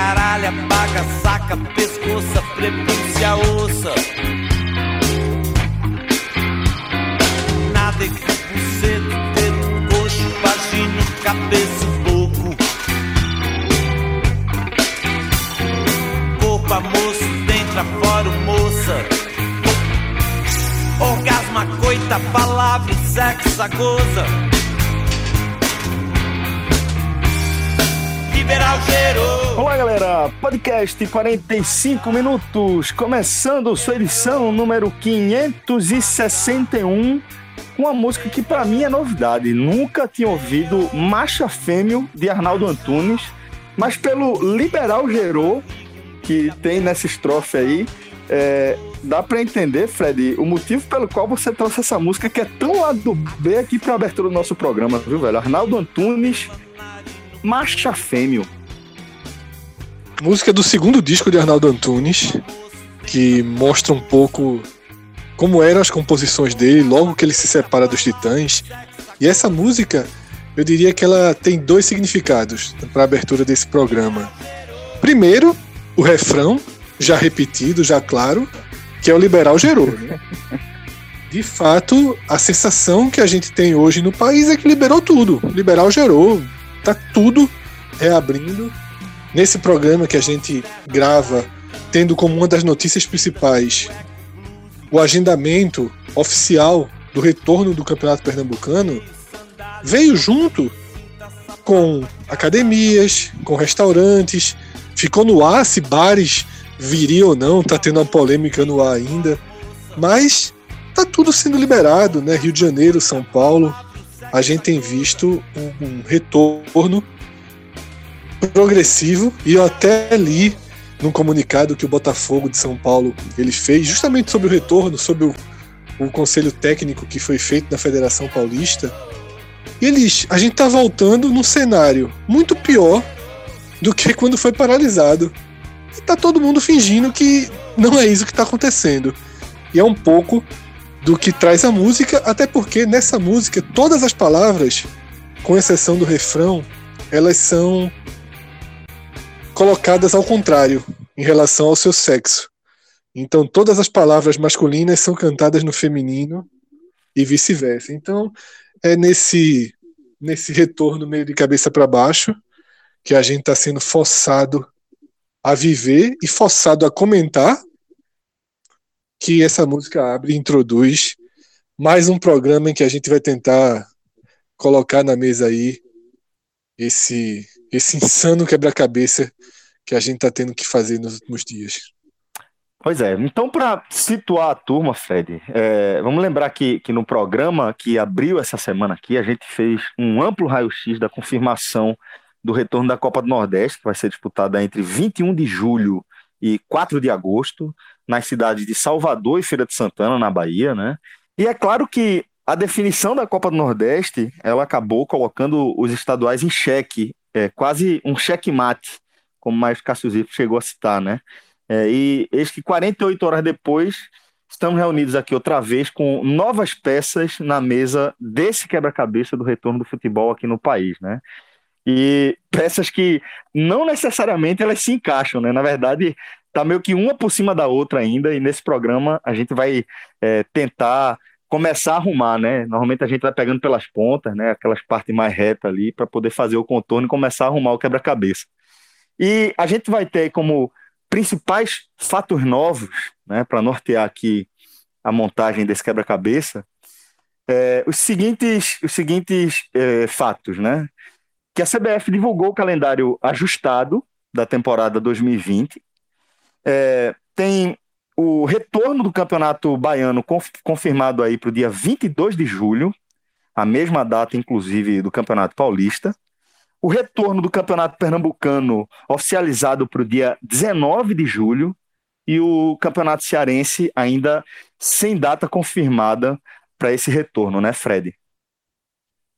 Caralha, paga, saca, pescoça, prepúcia, ossa. Nada equipe, cedo, dedo, coxo, vagina, cabeça, boco. Corpo, moço, dentro, fora, moça. Orgasma, coita, palavra, sexo, goza. Liberal gerou. Olá, galera. Podcast 45 minutos, começando sua edição número 561 com uma música que para mim é novidade. Nunca tinha ouvido Macha Fêmeo de Arnaldo Antunes, mas pelo Liberal Gerou que tem nessa estrofe aí, é, dá para entender, Fred, o motivo pelo qual você trouxe essa música que é tão lado do B aqui para abertura do nosso programa, viu, velho? Arnaldo Antunes Macha Fêmeo. Música do segundo disco de Arnaldo Antunes, que mostra um pouco como eram as composições dele logo que ele se separa dos Titãs. E essa música, eu diria que ela tem dois significados para a abertura desse programa. Primeiro, o refrão, já repetido, já claro, que é o liberal gerou. De fato, a sensação que a gente tem hoje no país é que liberou tudo. Liberal gerou, tá tudo reabrindo. Nesse programa que a gente grava, tendo como uma das notícias principais o agendamento oficial do retorno do Campeonato Pernambucano, veio junto com academias, com restaurantes, ficou no ar se bares viriam ou não, tá tendo uma polêmica no ar ainda, mas tá tudo sendo liberado, né? Rio de Janeiro, São Paulo, a gente tem visto um, um retorno progressivo e eu até li num comunicado que o Botafogo de São Paulo ele fez justamente sobre o retorno, sobre o, o conselho técnico que foi feito na Federação Paulista. E eles, a gente tá voltando num cenário muito pior do que quando foi paralisado. E tá todo mundo fingindo que não é isso que está acontecendo. E é um pouco do que traz a música, até porque nessa música todas as palavras, com exceção do refrão, elas são colocadas ao contrário em relação ao seu sexo. Então todas as palavras masculinas são cantadas no feminino e vice-versa. Então é nesse nesse retorno meio de cabeça para baixo que a gente está sendo forçado a viver e forçado a comentar que essa música abre e introduz mais um programa em que a gente vai tentar colocar na mesa aí esse, esse insano quebra-cabeça que a gente está tendo que fazer nos últimos dias. Pois é, então para situar a turma, Fred, é, vamos lembrar que, que no programa que abriu essa semana aqui, a gente fez um amplo raio-x da confirmação do retorno da Copa do Nordeste, que vai ser disputada entre 21 de julho e 4 de agosto nas cidades de Salvador e Feira de Santana, na Bahia, né? E é claro que a definição da Copa do Nordeste, ela acabou colocando os estaduais em xeque, é, quase um xeque-mate, como mais Cássio Zifo chegou a citar, né? É, e eis que 48 horas depois, estamos reunidos aqui outra vez com novas peças na mesa desse quebra-cabeça do retorno do futebol aqui no país, né? E peças que não necessariamente elas se encaixam, né? Na verdade, tá meio que uma por cima da outra ainda, e nesse programa a gente vai é, tentar começar a arrumar, né? Normalmente a gente vai pegando pelas pontas, né? Aquelas partes mais retas ali, para poder fazer o contorno e começar a arrumar o quebra-cabeça. E a gente vai ter como principais fatos novos, né, para nortear aqui a montagem desse quebra-cabeça, é, os seguintes, os seguintes é, fatos, né? Que a CBF divulgou o calendário ajustado da temporada 2020, é, tem o retorno do Campeonato Baiano conf, confirmado aí para o dia 22 de julho, a mesma data, inclusive, do Campeonato Paulista. O retorno do Campeonato Pernambucano oficializado para o dia 19 de julho e o Campeonato Cearense ainda sem data confirmada para esse retorno, né, Fred?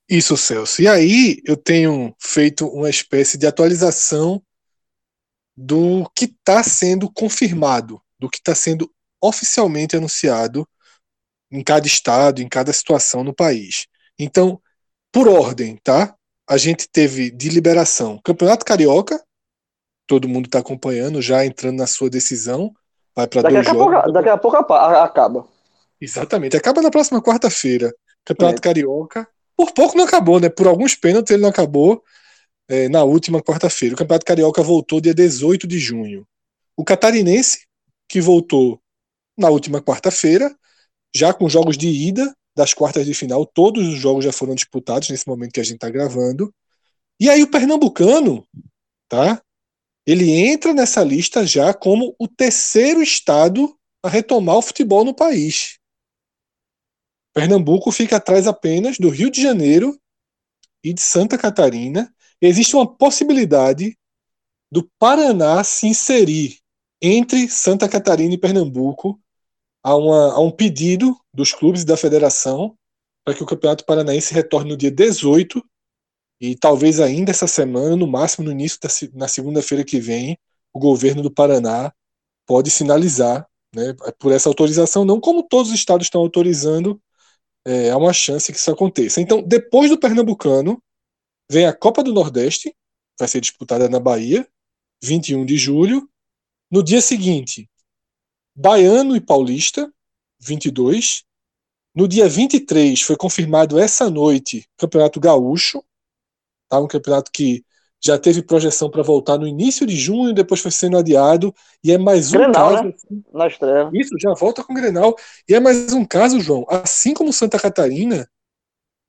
Isso, Celso. E aí eu tenho feito uma espécie de atualização do que está sendo confirmado, do que está sendo oficialmente anunciado em cada estado, em cada situação no país. Então, por ordem, tá? A gente teve de liberação Campeonato Carioca, todo mundo está acompanhando, já entrando na sua decisão, vai para dois a jogos. Pouco, daqui a pouco acaba. Exatamente, acaba na próxima quarta-feira. Campeonato é. Carioca. Por pouco não acabou, né? Por alguns pênaltis ele não acabou é, na última quarta-feira. O Campeonato Carioca voltou dia 18 de junho. O Catarinense, que voltou na última quarta-feira, já com jogos de ida das quartas de final, todos os jogos já foram disputados nesse momento que a gente está gravando. E aí o Pernambucano, tá? Ele entra nessa lista já como o terceiro estado a retomar o futebol no país. Pernambuco fica atrás apenas do Rio de Janeiro e de Santa Catarina. Existe uma possibilidade do Paraná se inserir entre Santa Catarina e Pernambuco a, uma, a um pedido dos clubes e da federação para que o Campeonato Paranaense retorne no dia 18 e talvez ainda essa semana, no máximo no início da na segunda-feira que vem, o governo do Paraná pode sinalizar né, por essa autorização, não como todos os estados estão autorizando, é, há uma chance que isso aconteça. Então, depois do Pernambucano, vem a Copa do Nordeste, vai ser disputada na Bahia, 21 de julho. No dia seguinte, Baiano e Paulista, 22. No dia 23 foi confirmado essa noite Campeonato Gaúcho, tá? um campeonato que já teve projeção para voltar no início de junho, depois foi sendo adiado, e é mais um Grenal, caso. Né? Na estreia. Isso, já volta com o Grenal. E é mais um caso, João, assim como Santa Catarina,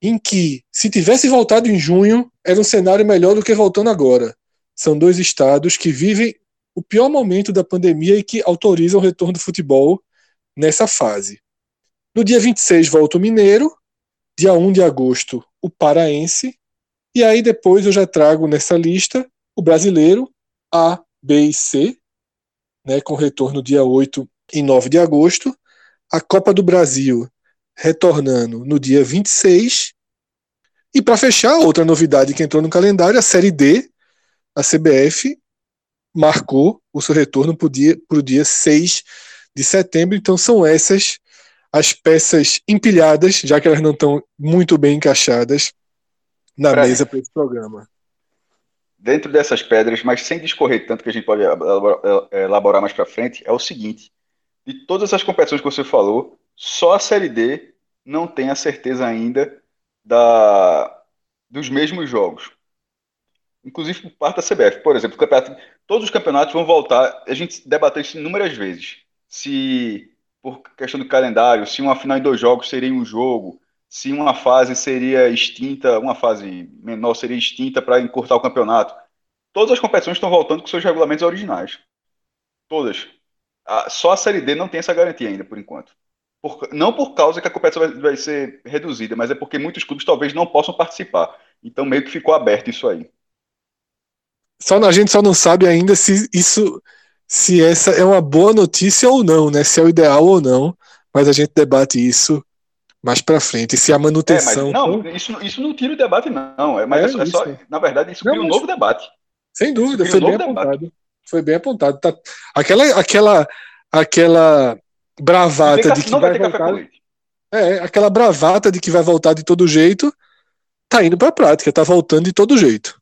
em que, se tivesse voltado em junho, era um cenário melhor do que voltando agora. São dois estados que vivem o pior momento da pandemia e que autorizam o retorno do futebol nessa fase. No dia 26 volta o Mineiro, dia 1 de agosto o Paraense, e aí depois eu já trago nessa lista o brasileiro A, B e C, né, com retorno dia 8 e 9 de agosto, a Copa do Brasil retornando no dia 26, e para fechar, outra novidade que entrou no calendário, a Série D, a CBF marcou o seu retorno para o dia, dia 6 de setembro. Então são essas as peças empilhadas, já que elas não estão muito bem encaixadas na pra mesa para esse programa. Dentro dessas pedras, mas sem discorrer tanto que a gente pode elaborar mais para frente, é o seguinte: de todas essas competições que você falou, só a Série D não tem a certeza ainda da, dos mesmos jogos inclusive por parte da CBF. Por exemplo, todos os campeonatos vão voltar. A gente debateu isso inúmeras vezes. Se, por questão do calendário, se uma final em dois jogos seria um jogo, se uma fase seria extinta, uma fase menor seria extinta para encurtar o campeonato. Todas as competições estão voltando com seus regulamentos originais. Todas. Só a Série D não tem essa garantia ainda, por enquanto. Por, não por causa que a competição vai, vai ser reduzida, mas é porque muitos clubes talvez não possam participar. Então meio que ficou aberto isso aí. Só a gente só não sabe ainda se isso se essa é uma boa notícia ou não, né? Se é o ideal ou não, mas a gente debate isso mais para frente. Se a manutenção. É, não, isso, isso não tira o debate, não. É, mas é, é só, na verdade, isso cria um novo debate. Sem dúvida, foi, um bem apontado. foi bem apontado. Tá, aquela, aquela, aquela bravata de que vai, vai voltar. É, aquela bravata de que vai voltar de todo jeito, tá indo para a prática, tá voltando de todo jeito.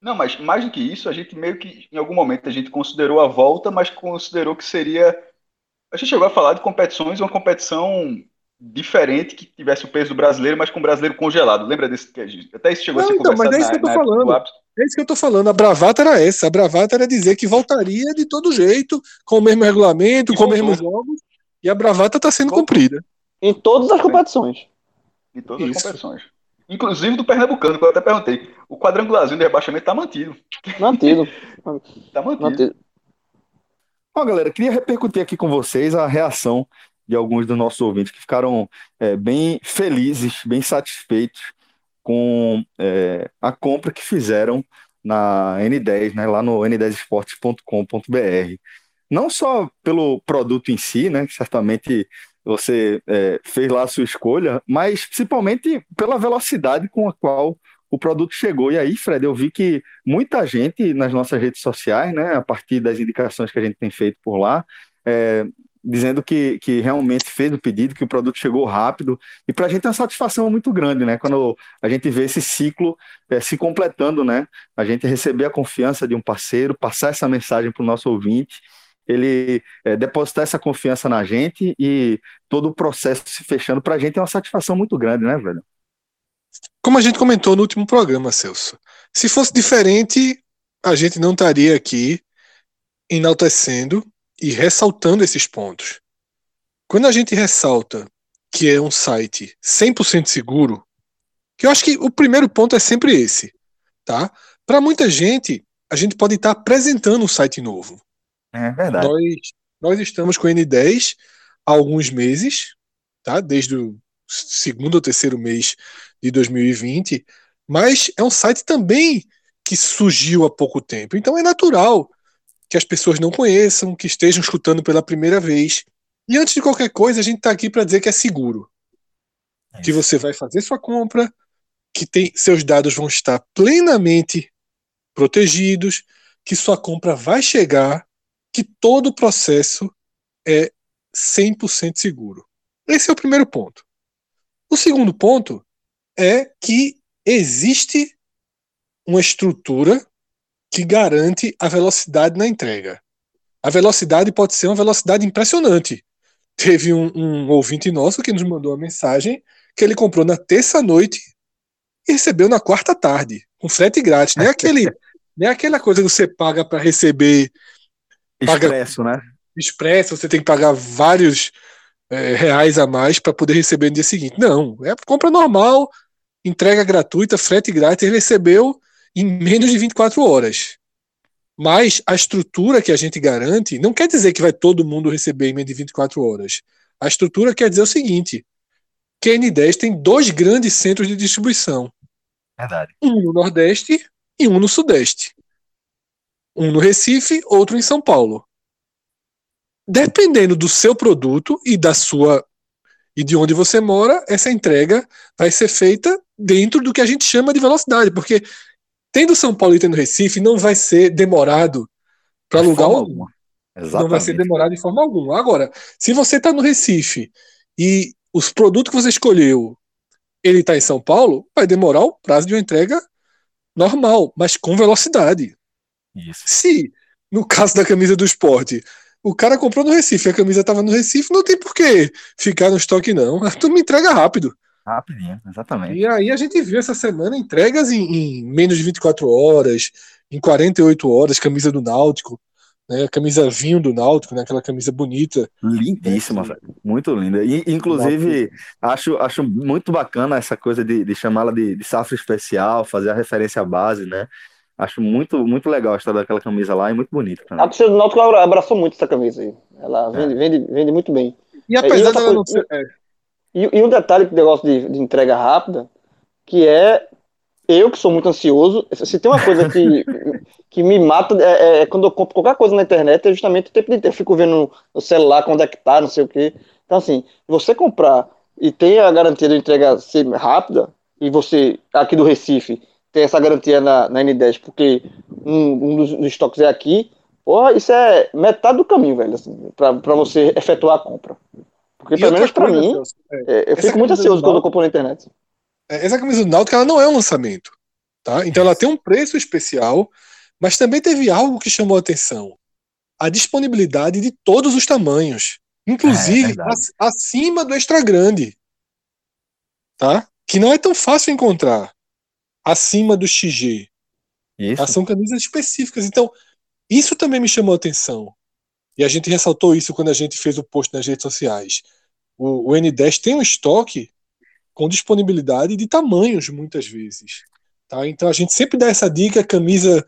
Não, mas mais do que isso, a gente meio que, em algum momento, a gente considerou a volta, mas considerou que seria. A gente chegou a falar de competições, uma competição diferente que tivesse o peso do brasileiro, mas com o brasileiro congelado. Lembra desse que até isso chegou Não, a ser então, mas é isso que eu tô falando. É isso que eu tô falando. A bravata era essa. A bravata era dizer que voltaria de todo jeito, com o mesmo regulamento, e com os mesmos jogos. E a bravata está sendo cumprida. Em todas as competições. Em todas isso. as competições. Inclusive do Pernambucano, que eu até perguntei. O quadrangularzinho de rebaixamento tá mantido. Mantido. tá mantido. mantido. Bom, galera, queria repercutir aqui com vocês a reação de alguns dos nossos ouvintes que ficaram é, bem felizes, bem satisfeitos com é, a compra que fizeram na N10, né, lá no n10esportes.com.br. Não só pelo produto em si, né, que certamente você é, fez lá a sua escolha, mas principalmente pela velocidade com a qual o produto chegou. E aí, Fred, eu vi que muita gente nas nossas redes sociais, né, a partir das indicações que a gente tem feito por lá, é, dizendo que, que realmente fez o pedido, que o produto chegou rápido. E para a gente é uma satisfação muito grande, né? Quando a gente vê esse ciclo é, se completando, né? A gente receber a confiança de um parceiro, passar essa mensagem para o nosso ouvinte, ele é, depositar essa confiança na gente e todo o processo se fechando para a gente é uma satisfação muito grande, né, velho? Como a gente comentou no último programa, Celso, se fosse diferente, a gente não estaria aqui enaltecendo e ressaltando esses pontos. Quando a gente ressalta que é um site 100% seguro, que eu acho que o primeiro ponto é sempre esse, tá? Para muita gente, a gente pode estar apresentando um site novo. É verdade. Nós, nós estamos com o N10 há alguns meses, tá? Desde o segundo ou terceiro mês de 2020, mas é um site também que surgiu há pouco tempo. Então é natural que as pessoas não conheçam, que estejam escutando pela primeira vez. E antes de qualquer coisa, a gente está aqui para dizer que é seguro. É que você vai fazer sua compra, que tem, seus dados vão estar plenamente protegidos, que sua compra vai chegar, que todo o processo é 100% seguro. Esse é o primeiro ponto. O segundo ponto é que existe uma estrutura que garante a velocidade na entrega. A velocidade pode ser uma velocidade impressionante. Teve um, um ouvinte nosso que nos mandou uma mensagem que ele comprou na terça-noite e recebeu na quarta tarde, com frete grátis. É, aquele, é aquela coisa que você paga para receber. Expresso, paga, né? Expresso, você tem que pagar vários é, reais a mais para poder receber no dia seguinte. Não, é compra normal, entrega gratuita, frete grátis. Ele recebeu em menos de 24 horas. Mas a estrutura que a gente garante não quer dizer que vai todo mundo receber em menos de 24 horas. A estrutura quer dizer o seguinte: que a N10 tem dois grandes centros de distribuição. Verdade. Um no Nordeste e um no Sudeste. Um no Recife, outro em São Paulo. Dependendo do seu produto e da sua e de onde você mora, essa entrega vai ser feita dentro do que a gente chama de velocidade, porque tendo São Paulo e tendo Recife, não vai ser demorado para alugar algum. Não vai ser demorado de forma alguma. Agora, se você está no Recife e os produtos que você escolheu, ele está em São Paulo, vai demorar o prazo de uma entrega normal, mas com velocidade. Isso. Se, no caso da camisa do esporte, o cara comprou no Recife, a camisa estava no Recife, não tem por que ficar no estoque, não. Tu me entrega rápido. Rapidinho, exatamente. E aí a gente viu essa semana entregas em, em menos de 24 horas, em 48 horas, camisa do Náutico, né? Camisa vinho do Náutico, né? Aquela camisa bonita. Lindíssima, velho. Muito linda. E, inclusive, acho, acho muito bacana essa coisa de, de chamá-la de, de safra especial, fazer a referência à base, né? Acho muito, muito legal a história daquela camisa lá e muito bonita também. A torcida do Náutico abraçou muito essa camisa aí. Ela vende, é. vende, vende muito bem. E apesar dela não ser. É. E, e um detalhe que negócio de, de entrega rápida, que é eu que sou muito ansioso, se tem uma coisa que, que me mata é, é, quando eu compro qualquer coisa na internet, é justamente o tempo de. Eu fico vendo no celular quando é que tá, não sei o quê. Então, assim, você comprar e ter a garantia de entrega ser rápida, e você, aqui do Recife, ter essa garantia na, na N10, porque um, um dos, dos, estoques é aqui, porra, isso é metade do caminho, velho, assim, pra você efetuar a compra. Porque, pelo menos pra mim, é, eu fico muito ansioso quando eu compro na internet. É, essa camisa do Náutico, ela não é um lançamento. Tá? Então ela tem um preço especial, mas também teve algo que chamou a atenção. A disponibilidade de todos os tamanhos. Inclusive é, é acima do extra grande. Tá? Que não é tão fácil encontrar. Acima do XG. Isso. São camisas específicas. Então, isso também me chamou a atenção. E a gente ressaltou isso quando a gente fez o post nas redes sociais o, o N10 tem um estoque com disponibilidade de tamanhos muitas vezes. Tá? Então a gente sempre dá essa dica, camisa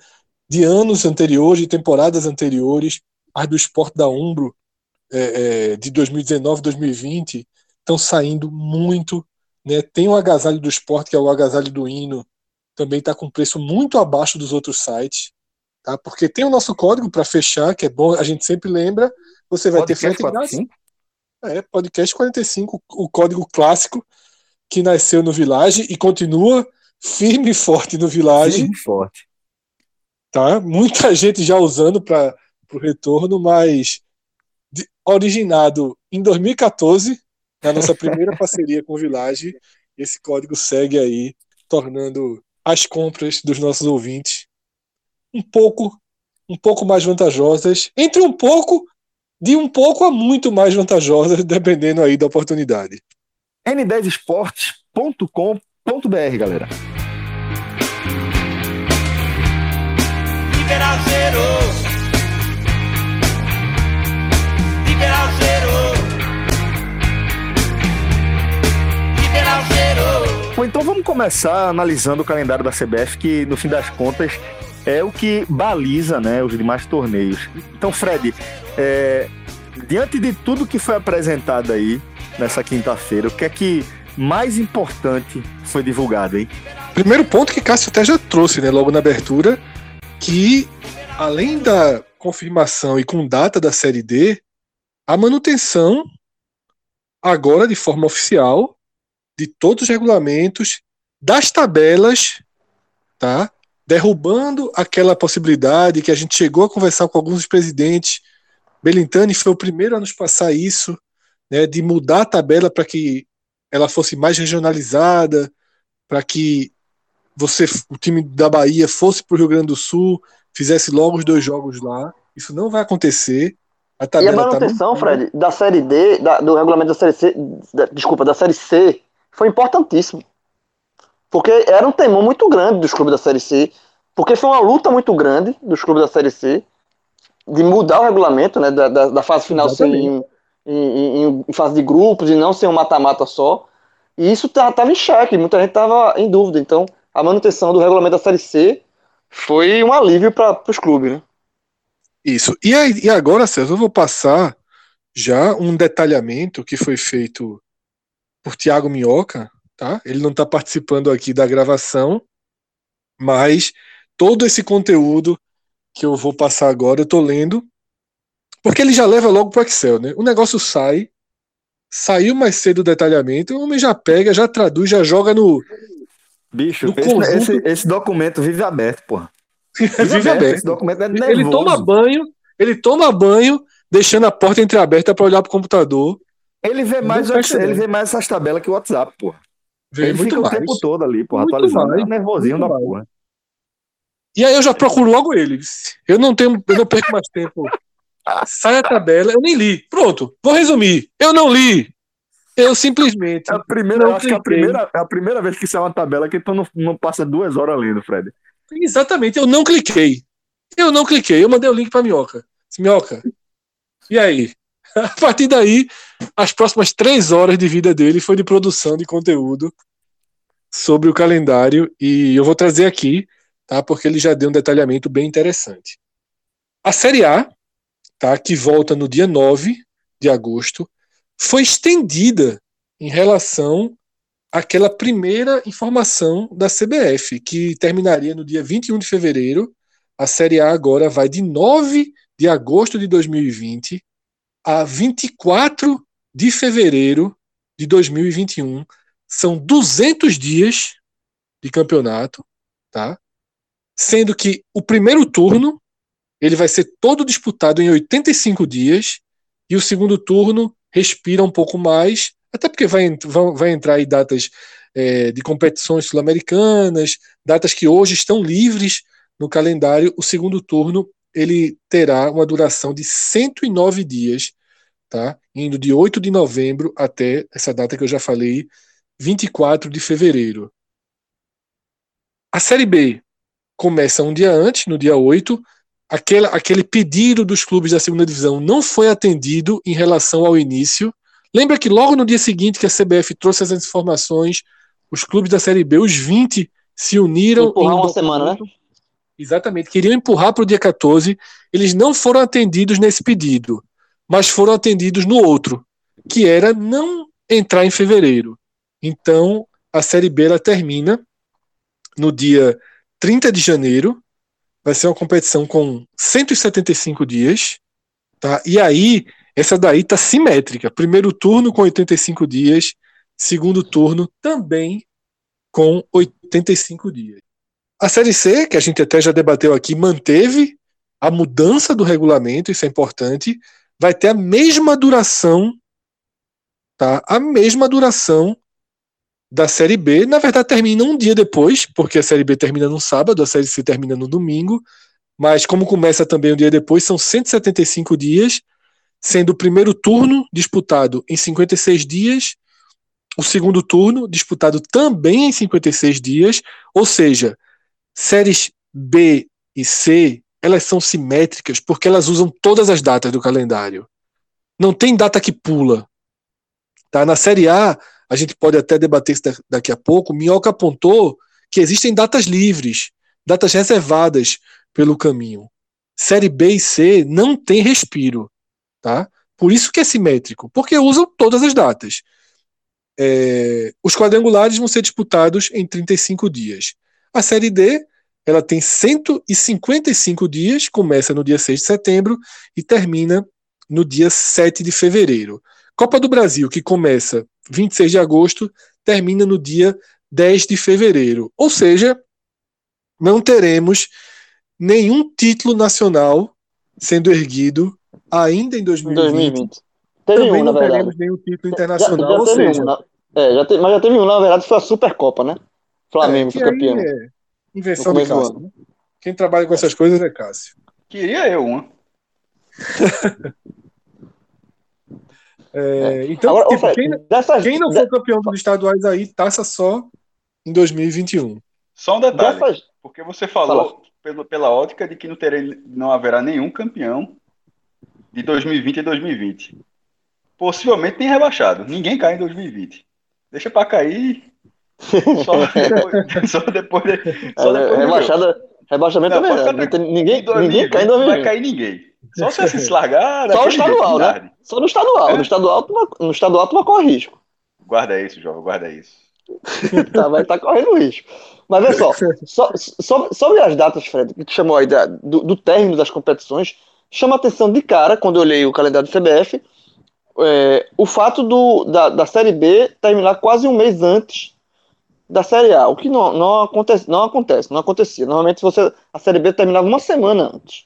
de anos anteriores, de temporadas anteriores, as do esporte da Umbro, é, é, de 2019, 2020 estão saindo muito. Né? Tem o agasalho do esporte, que é o agasalho do hino, também está com preço muito abaixo dos outros sites. Tá? Porque tem o nosso código para fechar, que é bom, a gente sempre lembra. Você vai Podcast ter frete 45? É, podcast 45, o código clássico que nasceu no Village e continua firme e forte no Village. Sim, forte. tá? Muita gente já usando para o retorno, mas de- originado em 2014, na nossa primeira parceria com o Village, esse código segue aí, tornando as compras dos nossos ouvintes um pouco um pouco mais vantajosas, entre um pouco de um pouco a muito mais vantajosas, dependendo aí da oportunidade. n10esportes.com.br, galera. Liberal zero. Liberal zero. Liberal zero. Bom, então vamos começar analisando o calendário da CBF, que no fim das contas é o que baliza né, os demais torneios. Então, Fred, é, diante de tudo que foi apresentado aí nessa quinta-feira, o que é que mais importante foi divulgado, hein? Primeiro ponto que Cássio até já trouxe, né, logo na abertura, que além da confirmação e com data da Série D, a manutenção agora de forma oficial de todos os regulamentos, das tabelas, tá? Derrubando aquela possibilidade que a gente chegou a conversar com alguns dos presidentes. Belintani foi o primeiro a nos passar isso, né, de mudar a tabela para que ela fosse mais regionalizada, para que você, o time da Bahia fosse para o Rio Grande do Sul, fizesse logo os dois jogos lá. Isso não vai acontecer. A E a tabela tá manutenção, mantida. Fred, da série D, da- do regulamento da série C, da- desculpa, da série C, foi importantíssimo. Porque era um temor muito grande dos clubes da série C, porque foi uma luta muito grande dos clubes da série C de mudar o regulamento, né, da, da, da fase final ser em, em, em- em fase de grupos e não ser um mata-mata só. E isso estava em xeque, muita gente estava em dúvida. Então, a manutenção do regulamento da série C foi um alívio para os clubes, né? Isso. E, aí, e agora, César, eu vou passar já um detalhamento que foi feito por Tiago Minhoca, tá? Ele não está participando aqui da gravação, mas todo esse conteúdo que eu vou passar agora, eu tô lendo, porque ele já leva logo pro Excel, né? O negócio sai, saiu mais cedo o detalhamento, o homem já pega, já traduz, já joga no. Bicho, No esse, esse- esse documento vive aberto, porra. Vive aberto. Esse documento é nervoso. Ele toma banho, ele toma banho, deixando a porta entreaberta para olhar pro computador. Ele vê mais, o Excel, ele vê mais essas tabelas que o WhatsApp, porra. Vê ele muito fica mais. o tempo todo ali, porra, Muito atualizando. mais, nervosinho da mais. porra. E aí eu já procuro logo ele. Eu não tenho, eu não perco mais tempo. Sai a tabela, eu nem li. Pronto, vou resumir. Eu não li. Eu simplesmente. É a primeira, eu acho que é a primeira, é a primeira vez que sai uma tabela que tu não, não passa duas horas lendo, Fred. Exatamente, eu não cliquei. Eu não cliquei. Eu mandei o link pra Minhoca. Minhoca, e aí? A partir daí, as próximas três horas de vida dele foi de produção de conteúdo sobre o calendário. E eu vou trazer aqui, tá? Porque ele já deu um detalhamento bem interessante. A Série A, tá? Que volta no dia 9 de agosto, foi estendida em relação àquela primeira informação da CBF, que terminaria no dia 21 de fevereiro. A Série A agora vai de 9 de agosto de 2020 a 24 de fevereiro de 2021. São 200 dias de campeonato, tá? Sendo que o primeiro turno ele vai ser todo disputado em 85 dias e o segundo turno respira um pouco mais, até porque vai, vai entrar aí datas eh, de competições sul-americanas, datas que hoje estão livres no calendário. O segundo turno ele terá uma duração de 109 dias, tá? Indo de 8 de novembro até essa data que eu já falei, 24 de fevereiro. A Série B começa um dia antes, no dia 8. Aquele, aquele pedido dos clubes da segunda divisão não foi atendido em relação ao início. Lembra que logo no dia seguinte que a CBF trouxe essas informações, os clubes da Série B, os 20, se uniram. Empurrar em um uma semana, né? Exatamente, queriam empurrar para o dia 14. Eles não foram atendidos nesse pedido. Mas foram atendidos no outro, que era não entrar em fevereiro. Então, a Série B ela termina no dia 30 de janeiro. Vai ser uma competição com 175 dias. Tá? E aí, essa daí tá simétrica. Primeiro turno com 85 dias, segundo turno também com 85 dias. A Série C, que a gente até já debateu aqui, manteve a mudança do regulamento, isso é importante, vai ter a mesma duração, tá? A mesma duração da Série B. Na verdade, termina um dia depois, porque a Série B termina no sábado, a Série C termina no domingo. Mas como começa também um dia depois, são 175 dias, sendo o primeiro turno disputado em 56 dias, o segundo turno disputado também em 56 dias, ou seja, séries B e C elas são simétricas porque elas usam todas as datas do calendário. Não tem data que pula. Tá? Na Série A, a gente pode até debater isso daqui a pouco. Minhoca apontou que existem datas livres, datas reservadas pelo caminho. Série B e C não tem respiro. Tá? Por isso que é simétrico, porque usam todas as datas. É, os quadrangulares vão ser disputados em 35 dias. A Série D ela tem 155 dias, começa no dia 6 de setembro e termina no dia 7 de fevereiro. Copa do Brasil, que começa 26 de agosto, termina no dia 10 de fevereiro. Ou seja, não teremos nenhum título nacional sendo erguido ainda em 2020. 2020. Teve Também um, não na teremos verdade. nenhum título internacional. Já, já ou seja, um, na- é, já te- mas já teve um, na verdade, foi a Supercopa, né? Flamengo é, foi campeão. é invenção do Cássio. né? Quem trabalha com essas coisas é Cássio. Queria eu uma. É, então, Agora, tipo, quem, dessas, quem não de- for campeão dos estaduais aí, taça só em 2021. Só um detalhe, dessas, porque você falou pelo, pela ótica de que não, terei, não haverá nenhum campeão de 2020 e 2020. Possivelmente nem rebaixado. Ninguém cai em 2020. Deixa pra cair só depois, só depois, de- só é, depois rebaixada, rebaixamento Não, é verdade. ficar Não tem- ninguém, Em 2020 ninguém cai em Não vai 2020. cair ninguém. Só se se largar. Só o daquele jeito, estadual, né? Só no estadual. É? No estadual, tu no estadual tu vai correr risco. Guarda isso, jovem, guarda isso. tá, vai estar correndo risco. Mas vê só, só, só- sobre as datas, Fred, que tu chamou aí da- do, do término das competições, chama atenção de cara, quando eu olhei o calendário do CBF, é, o fato do, da, da Série B terminar quase um mês antes da Série A, o que não, não, acontece, não acontece, não acontecia. Normalmente você, a Série B terminava uma semana antes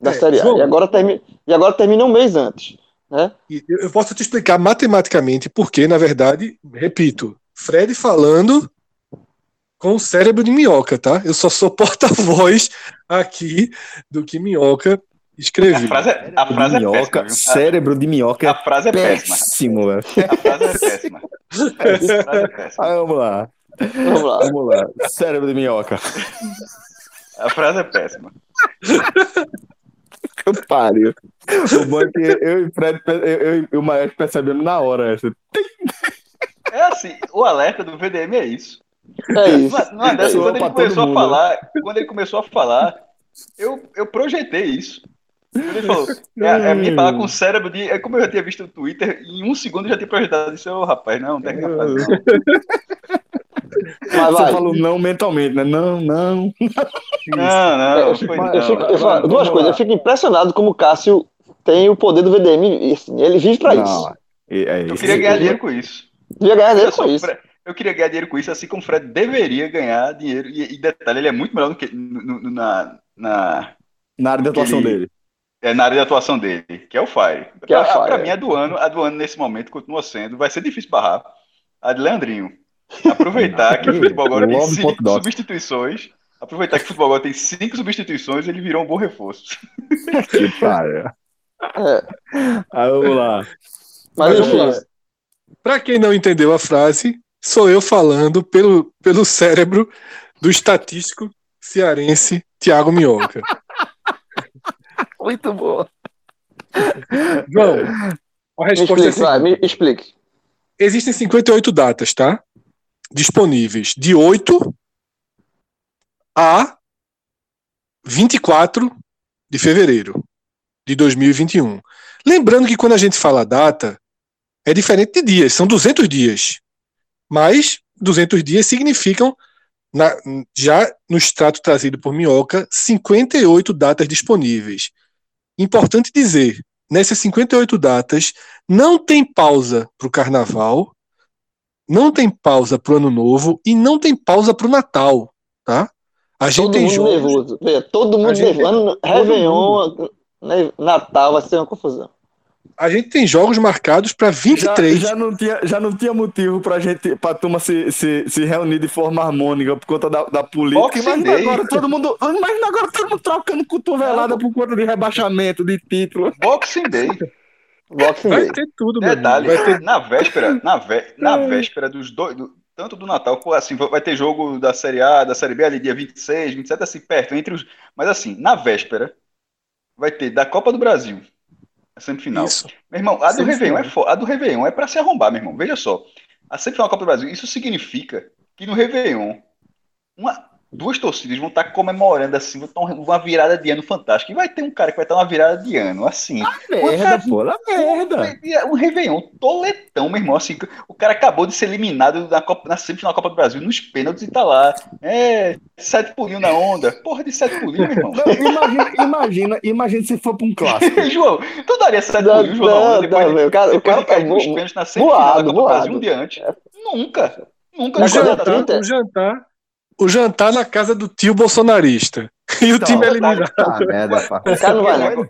da É, Série A, João. e agora, termi, e agora termina um mês antes. Né? Eu posso te explicar matematicamente porque, na verdade, repito, Fred falando com o cérebro de minhoca, tá? Eu só sou porta-voz aqui do que minhoca A escreveu. frase, é- a frase é minhoca, péssima. cérebro de minhoca? A, é a frase é péssima. péssimo, velho. A frase é péssima. A frase é péssima. Ah, vamos lá, Vamos lá. vamos lá. Cérebro de minhoca. A frase é péssima. Que pariu. O bom é que eu e o Fred, eu, eu e o Maestro percebemos na hora essa. É assim, o alerta do VDM é isso. É isso. Dessa, Soou quando ele começou a mundo, falar, quando ele começou a falar, eu, eu projetei isso. Ele falou, é, é minha palavra com cérebro de. É como eu já tinha visto no Twitter, em um segundo eu já tinha projetado isso, ô rapaz, não, não a frase, não. Mas Você vai. falou não mentalmente, né? Não, não. Não, não, Eu fico- foi eu fico- eu falo duas coisas. Eu fico impressionado como o Cássio tem o poder do VDM. assim, ele vive pra isso. Não, é, é Eu isso. queria ganhar dinheiro com isso. Devia ganhar dinheiro com isso. Eu queria ganhar dinheiro com isso, assim como o Fred deveria ganhar dinheiro. E, e detalhe, ele é muito melhor do que no- no- na, na, Na área de atuação Ele- dele. é, na área de atuação dele, que é o Fire. Que é o Pra- Fire, Pra é. mim, a do ano, a do ano nesse momento continua sendo, vai ser difícil barrar. A de Leandrinho. Aproveitar que o futebol agora tem cinco substituições. Aproveitar que o futebol agora tem cinco substituições, ele virou um bom reforço. Que pariu. É, Aí vamos lá. mas Mas vamos lá. Para quem não entendeu a frase, sou eu falando pelo, pelo cérebro do estatístico cearense Tiago Minhoca. Muito boa. João, a me resposta é explique, vai, assim. me explique. Existem 58 datas, tá? Disponíveis de 8 a 24 de fevereiro. de 2021. Lembrando que quando a gente fala data, é diferente de dias, são 200 dias. Mas 200 dias significam, na, já no extrato trazido por Minhoca, 58 datas disponíveis. Importante dizer, nessas 58 datas, não tem pausa para o carnaval, não tem pausa para o ano novo e não tem pausa para o Natal, tá? A gente Todo tem mundo jogos, nervoso. Veja, todo mundo gente- nervoso. Réveillon, né, Natal vai ser uma confusão. a gente tem jogos marcados para Já, 23. já, não tinha, já não tinha motivo pra gente, pra turma se, se, se reunir de forma harmônica por conta da, da política. Imagina agora todo mundo. Imagina agora todo mundo trocando cotovelada por conta de rebaixamento, de título. Boxing Day. Boxing Vai Day. ter tudo, meu Detalhe. Vai ter na véspera, na, vé, na véspera dos dois, do- tanto do Natal, assim, vai ter jogo da Série A, da Série B ali dia 26, 27, assim, perto, entre os. Mas assim, na véspera, vai ter da Copa do Brasil, a semifinal. isso. Meu irmão, a do Semifinal. Réveillon é fo... a do Réveillon é pra se arrombar, meu irmão. Veja só. A semifinal da Copa do Brasil, isso significa que no Réveillon, uma, duas torcidas vão estar comemorando assim, vão estar uma virada de ano fantástica. E vai ter um cara que vai estar uma virada de ano, assim. Merda, pô, lá merda. Um Réveillon toletão, meu irmão. Assim, o cara acabou de ser eliminado na, Copa, na semifinal da Copa do Brasil, nos pênaltis e tá lá. É, sete pulinhos na onda. Porra de sete pulinhos, meu irmão. Não, imagina, imagina, imagina se for pra um clássico. João, tu daria sete Não, pulinhos, João, não, depois, não, o cara- o depois cara de cair tá nos pênaltis na semifinal da voado, Copa do Brasil um dia antes. Nunca. Nunca O Agora, Copa jantar, o jantar, o jantar na casa do tio bolsonarista. E o Não, time tá- eliminado. Ah, merda, pá. O cara não vai, não.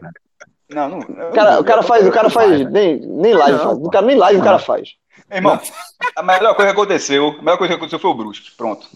Não, não. O cara, o cara faz, o cara faz, nem, nem live faz. O cara nem live o cara faz. Irmão, a melhor coisa que aconteceu, a melhor coisa que aconteceu foi o Brusque. Pronto.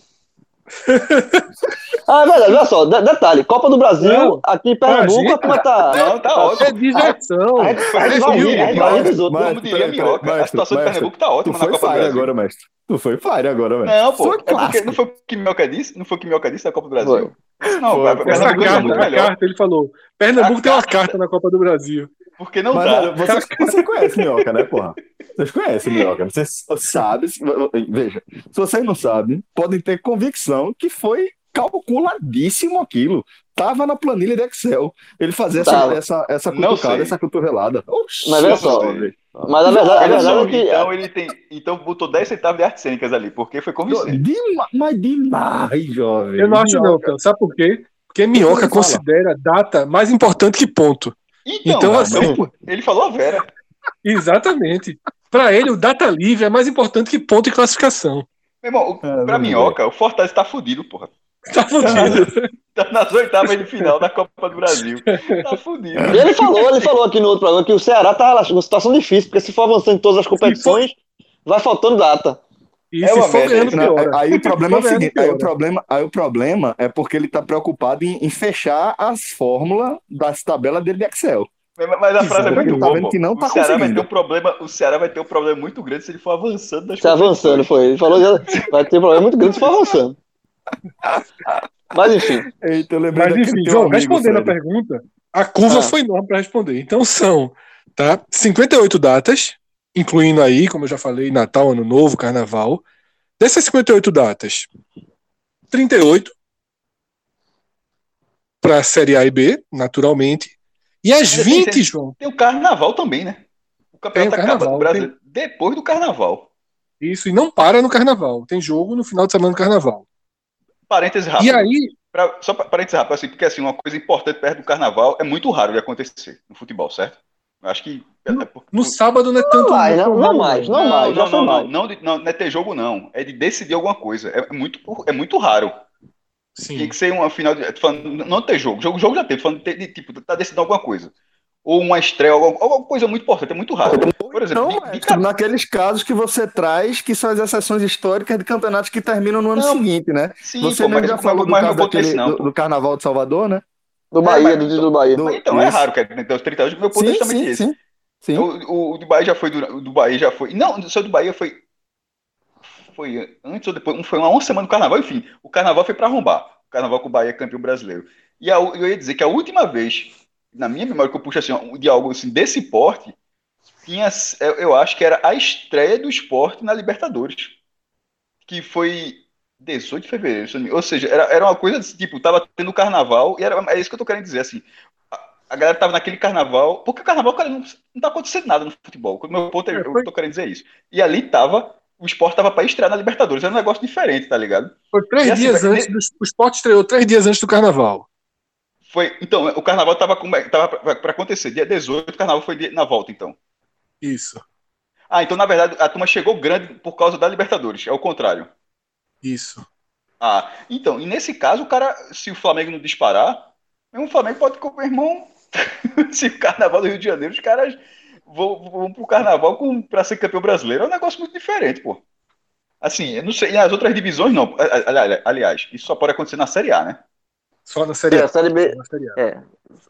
Ah, é verdade, olha só, de- detalhe, Copa do Brasil, Não, aqui em Pernambuco, gente- a turma tá. Não, tá É ótimo. diversão. A gente, a gente É vai rir, filme, a gente vai rir dos outros. mas- Como diria Minhoca, a situação de Pernambuco tá ótima na foi Copa do fire Brasil. agora, mestre. Tu foi fire agora, mestre. Não, pô. Foi É não foi o que Minhoca disse? Não foi o que Minhoca disse da Copa do Brasil? Não, Foi, vai- foi. Essa Pernambuco é carta, muito a melhor. carta, ele falou. Pernambuco A tem uma carta na Copa do Brasil. Porque não Mas, dá. vocês, vocês conhecem Minhoca, né, porra? Vocês conhecem Minhoca. Vocês sabem. se- Veja, se vocês não sabem, podem ter convicção que foi calculadíssimo aquilo. Tava na planilha de Excel. Ele fazia essa, essa, essa cutucada, essa cotovelada. Mas veja só. Mas a verdade, a Olha verdade só, é que. Então ele tem. Então botou 10 centavos de artes cênicas ali, porque foi convincente. Dema- mas demais, jovem. Eu não acho não, Minhoca. cara. Sabe por quê? Porque Minhoca Fala. considera data mais importante que ponto. Então, Então, assim- ele, ele falou a Vera. Exatamente. Pra ele, o data livre é mais importante que ponto e classificação. Meu irmão, o- É, pra Minhoca, o Fortaleza tá fudido, porra. Tá fudido. Tá nas oitavas de final da Copa do Brasil. Tá fudido. E ele falou, ele falou aqui no outro programa que o Ceará tá numa situação difícil, porque se for avançando em todas as competições, vai faltando data. E É se for merda, ganhando, Não, piora. aí o problema é o seguinte, aí o problema, aí o problema é porque ele tá preocupado em, em fechar as fórmulas das tabelas dele de Excel. Mas a frase é Porque muito tá boa. que não tá o Ceará vai ter um problema, o Ceará vai ter um problema muito grande se ele for avançando nas Se avançando, foi. Ele falou que vai ter um problema muito grande se for avançando. Mas enfim, Eita, eu Mas enfim, João, amigo, respondendo a Fred. pergunta, a curva Ah. foi enorme para responder. Então são tá, 58 datas, incluindo aí, como eu já falei, Natal, Ano Novo, Carnaval. Dessas 58 datas, 38 para a Série A e B, naturalmente. E as Ainda tem 20, sempre- João, Tem o carnaval também, né? O campeonato Tem o acaba no Brasil depois do carnaval. isso, e não para no Carnaval. Tem jogo no final de semana do Carnaval. Parêntese rápido. E aí, Pra- só pa- parêntese rápido, assim, porque assim, uma coisa importante perto do carnaval é muito raro de acontecer no futebol, certo? Eu acho que. É no sábado não é tanto. não mais, não, não mais, não mais, já não, foi não, não, mais. não, de- não, não é ter jogo, não. É de decidir alguma coisa. É muito, é muito raro. Sim. Tinha que ser uma final de. não ter jogo. Jogo, jogo já teve, falando de, de, tipo, tá decidindo alguma coisa. Ou uma estreia, alguma, alguma coisa muito importante, é muito raro. Por exemplo, Não, de- de é, cara- naqueles casos que você traz, que são as exceções históricas de campeonatos que terminam no ano Não, seguinte, né? sim, Você pô, mesmo mas, já falou do mas não caso daquele, não. do, do Carnaval de Salvador, né? Do Bahia, mas- do dia do Bahia. Do- Mas então, é raro, cara, então, os 30 anos. Meu ponto é Sim, justamente sim, esse. sim. Sim. O, o, do Bahia já foi. do Bahia já foi. Não, o seu do Bahia foi. Foi antes ou depois? Foi uma, uma semana do carnaval, enfim. O carnaval foi para arrombar. O carnaval com o Bahia campeão brasileiro. E a, eu ia dizer que a última vez, na minha memória, que eu puxo assim, de algo assim, desse porte, tinha, eu, eu acho que era a estreia do esporte na Libertadores. Que foi 18 de fevereiro. Ou seja, era, era uma coisa assim, tipo, tava tendo carnaval, e era, é isso que eu tô querendo dizer, assim. A galera tava naquele carnaval, porque o carnaval, cara, não, não tá acontecendo nada no futebol. O meu ponto é, É, eu foi- tô querendo dizer isso. E ali tava, o esporte tava pra estrear na Libertadores, era um negócio diferente, tá ligado? Foi três E assim, dias vai- antes. Do, o Sport estreou três dias antes do carnaval. Foi, então, o carnaval tava, tava pra, pra acontecer, dia 18, o carnaval foi na volta, então. Isso, Ah, então, na verdade, a turma chegou grande por causa da Libertadores, é o contrário. isso. Ah, então, e nesse caso, o cara, se o Flamengo não disparar, o Flamengo pode comer, irmão. se o carnaval do Rio de Janeiro, os caras vão, vão pro carnaval com, pra ser campeão brasileiro, é um negócio muito diferente, pô. Assim, eu não sei, e as outras divisões não. Ali- ali- Aliás, isso só pode acontecer na Série A, né? Só na Série É, A. a Série B. Só na Série A. É.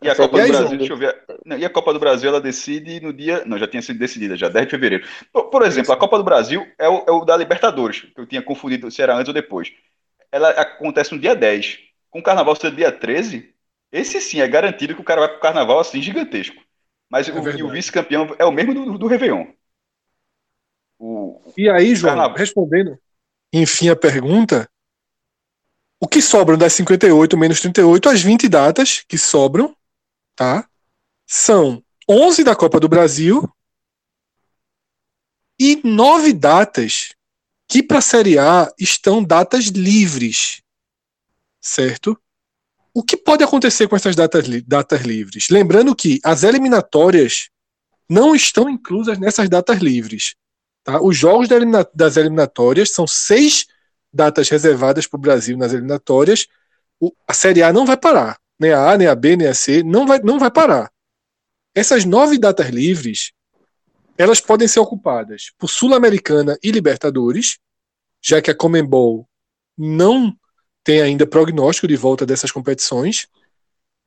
E a Copa do Brasil, deixa eu ver. Não, e a Copa do Brasil, ela decide no dia. Não, já tinha sido decidida, já, 10 de fevereiro. Por, por exemplo, a Copa do Brasil é o, é o da Libertadores, que eu tinha confundido se era antes ou depois. Ela acontece no dia 10. Com o carnaval ser dia 13, esse sim é garantido que o cara vai pro carnaval assim gigantesco. Mas É o, o vice-campeão é o mesmo do, do Réveillon. O, E aí, João, Carnaval. respondendo, enfim, a pergunta: o que sobram das 58 menos 38, as 20 datas que sobram, tá? São 11 da Copa do Brasil e 9 datas que para a Série A estão datas livres, certo? O que pode acontecer com essas datas, li- datas livres? Lembrando que as eliminatórias não estão inclusas nessas datas livres. Tá? Os jogos da elimina- das eliminatórias são seis datas reservadas para o Brasil nas eliminatórias. O- a Série A não vai parar. Nem a A, nem a B, nem a C. Não vai, não vai parar. Essas nove datas livres elas podem ser ocupadas por Sul-Americana e Libertadores, já que a Comembol não tem ainda prognóstico de volta dessas competições.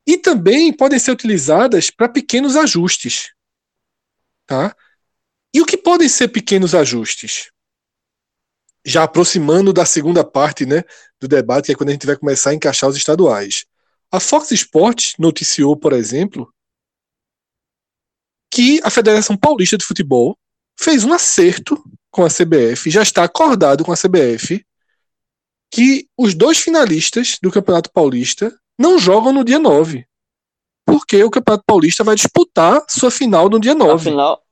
E também podem ser utilizadas para pequenos ajustes. Tá? E o que podem ser pequenos ajustes? Já aproximando da segunda parte né, do debate, que é quando a gente vai começar a encaixar os estaduais. A Fox Sports noticiou, por exemplo, que a Federação Paulista de Futebol fez um acerto com a CBF, já está acordado com a CBF, que os dois finalistas do Campeonato Paulista não jogam no dia 9. Porque o Campeonato Paulista vai disputar sua final no dia A 9. final.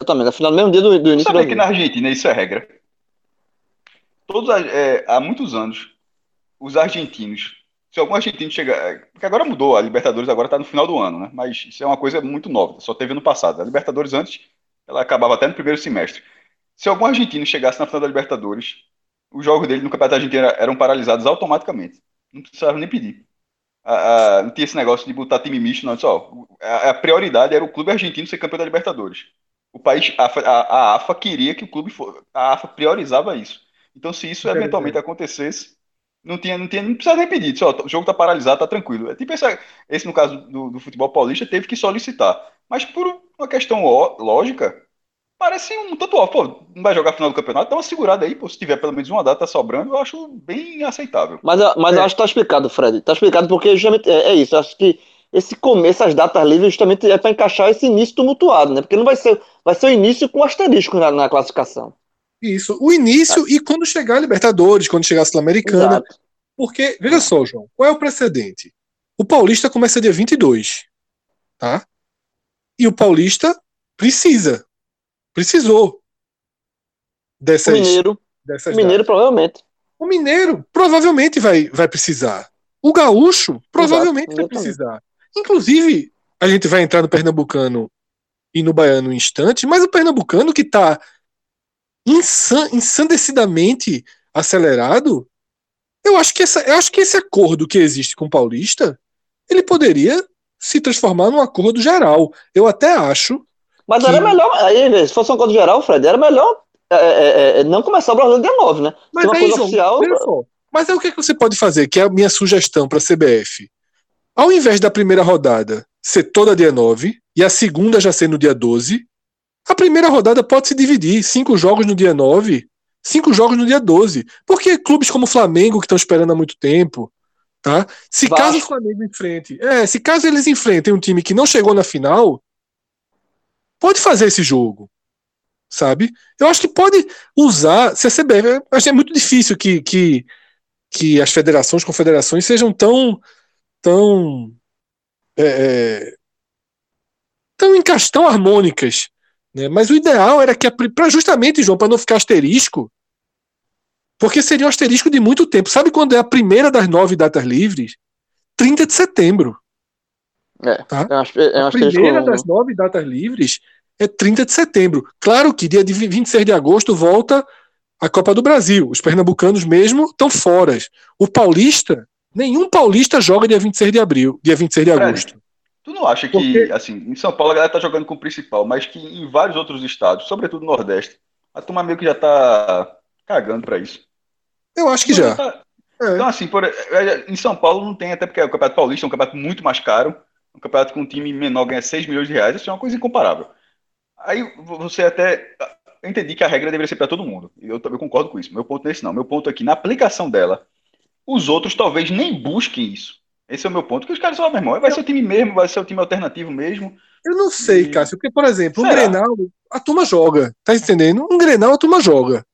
Exatamente, a final no mesmo dia do, do início do que na Argentina isso é regra. Todos, a- é, há muitos anos, os argentinos, se algum argentino chegar. é, Porque agora mudou, a Libertadores agora está no final do ano, né? Mas isso é uma coisa muito nova, só teve no passado. A Libertadores antes, ela acabava até no primeiro semestre. Se algum argentino chegasse na final da Libertadores, os jogos dele no Campeonato Argentino era- eram paralisados automaticamente. Não precisava nem pedir. A- a- não tinha esse negócio de botar time misto, não. Só, a, a prioridade era o clube argentino ser campeão da Libertadores. O país, a, AFA queria que o clube fosse. A AFA priorizava isso. Então, se isso eventualmente acontecesse, não tinha, não tinha, não precisava nem pedir. Só, o jogo tá paralisado, tá tranquilo. É tipo essa, esse, no caso do, do futebol paulista, teve que solicitar. Mas por uma questão lógica, parece um tanto ó, pô, não vai jogar a final do campeonato, dá uma segurada aí, pô, se tiver pelo menos uma data sobrando, eu acho bem aceitável. Mas, eu- mas eu É. acho que tá explicado, Fred. Tá explicado porque justamente é, é isso. Eu acho que esse começo, essas datas livres, justamente é para encaixar esse início tumultuado, né? Porque não vai ser, vai ser o início com asterisco na, na classificação. Isso, o início e quando chegar a Libertadores, quando chegar a Sul-Americana. Porque, veja só, João, qual é o precedente? O Paulista começa dia 22, tá? E o Paulista precisa, precisou O dessas, Mineiro, dessas o Mineiro provavelmente. O Mineiro provavelmente vai, vai precisar. O Gaúcho provavelmente vai exatamente. precisar. Inclusive, a gente vai entrar no Pernambucano e no Baiano um instante, mas o Pernambucano que está ensan ensandecidamente acelerado, eu acho, que essa, eu acho que esse acordo que existe com o Paulista, ele poderia se transformar num acordo geral. Eu até acho Mas Que- era melhor, aí, se fosse um acordo geral, Fred, era melhor é, é, é, não começar o Brasileiro dia 9, né? Mas Se aí, coisa João, oficial. Mas aí o que, é que você pode fazer? Que é a minha sugestão para a CBF. Ao invés da primeira rodada ser toda dia 9 e a segunda já ser no dia 12, a primeira rodada pode se dividir. Cinco jogos no dia 9, cinco jogos no dia 12. Porque clubes como o Flamengo, que estão esperando há muito tempo, tá? Se Vasco. caso o Flamengo enfrente. É, se caso eles enfrentem um time que não chegou na final, pode fazer esse jogo sabe? Eu acho que pode usar. Se a CBF. acho que é muito difícil que, que, que as federações, confederações sejam tão. tão é, é, tão encaixadas, tão harmônicas. Né? Mas o ideal era que, para justamente, João, para não ficar asterisco, porque seria um asterisco de muito tempo. Sabe quando é a primeira das nove datas livres? 30 de setembro. É, Tá? é, aspe- é um A primeira das nove datas livres é 30 de setembro. Claro que dia de 26 de agosto volta a Copa do Brasil. Os pernambucanos mesmo estão fora. O paulista, nenhum paulista joga dia 26 de abril, dia 26 de agosto. Tu não acha que, Porque- assim, em São Paulo a galera tá jogando com o principal, mas que em vários outros estados, sobretudo no Nordeste, a turma meio que já tá cagando pra isso. Eu acho que já. Tá- É. Então, assim, por- é, em São Paulo não tem, até porque o Campeonato Paulista é um campeonato muito mais caro, um campeonato com um time menor ganha 6 milhões de reais, isso é uma coisa incomparável. Aí você até. Eu entendi que a regra deveria ser para todo mundo. Eu também concordo com isso. Meu ponto não é esse, não. Meu ponto aqui, na aplicação dela, os outros talvez nem busquem isso. Esse é o meu ponto. Que os caras falam, meu irmão, vai ser o time mesmo, vai ser o time alternativo mesmo. Eu não sei, E- Cássio, porque, por exemplo, um Será? Grenal, a turma joga, tá entendendo? Um Grenal, a turma joga.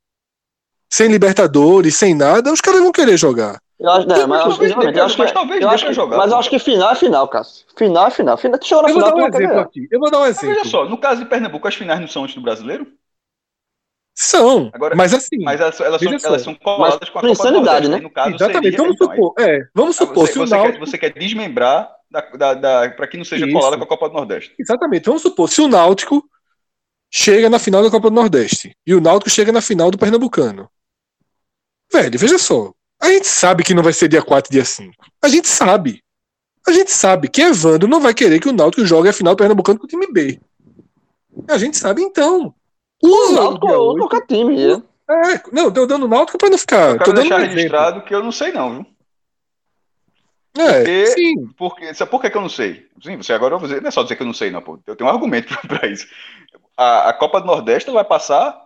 Sem Libertadores, sem nada, os caras vão querer jogar. Eu acho, né, mas, Talvez dê eu acho que, mas talvez eu acho que- jogar, mas eu acho que final é final, Cássio. Final é final. final chegou na Eu vou final, dar um tu não exemplo aqui. Eu vou dar um Mas exemplo. veja só, no caso de Pernambuco, as finais não são antes do brasileiro, São, Agora- mas assim. mas elas, elas são, elas são coladas com a Copa do insanidade, né? No caso, exatamente. seria, Vamos então, supor, é, vamos Ah, supor, você, se o você Náutico. quer, você quer desmembrar da, da, da, para que não seja Isso. colada com a Copa do Nordeste. Exatamente. Vamos supor, se o Náutico chega na final da Copa do Nordeste e o Náutico chega na final do Pernambucano. Velho, veja só. A gente sabe que não vai ser dia 4 e dia 5. A gente sabe. A gente sabe que Evandro não vai querer que o Náutico jogue a final do Pernambucano com o time B. A gente sabe então. O Usa o Náutico dia ou oito. qualquer time, né? É, não, tô dando Náutico pra não ficar. Eu Tô quero dando deixar um registrado que eu não sei não, viu? É, Porque- sim. Porque, sabe por que, que eu não sei? Sim, você agora vai dizer, não é só dizer que eu não sei, não, pô. Eu tenho um argumento para isso. A, a Copa do Nordeste vai passar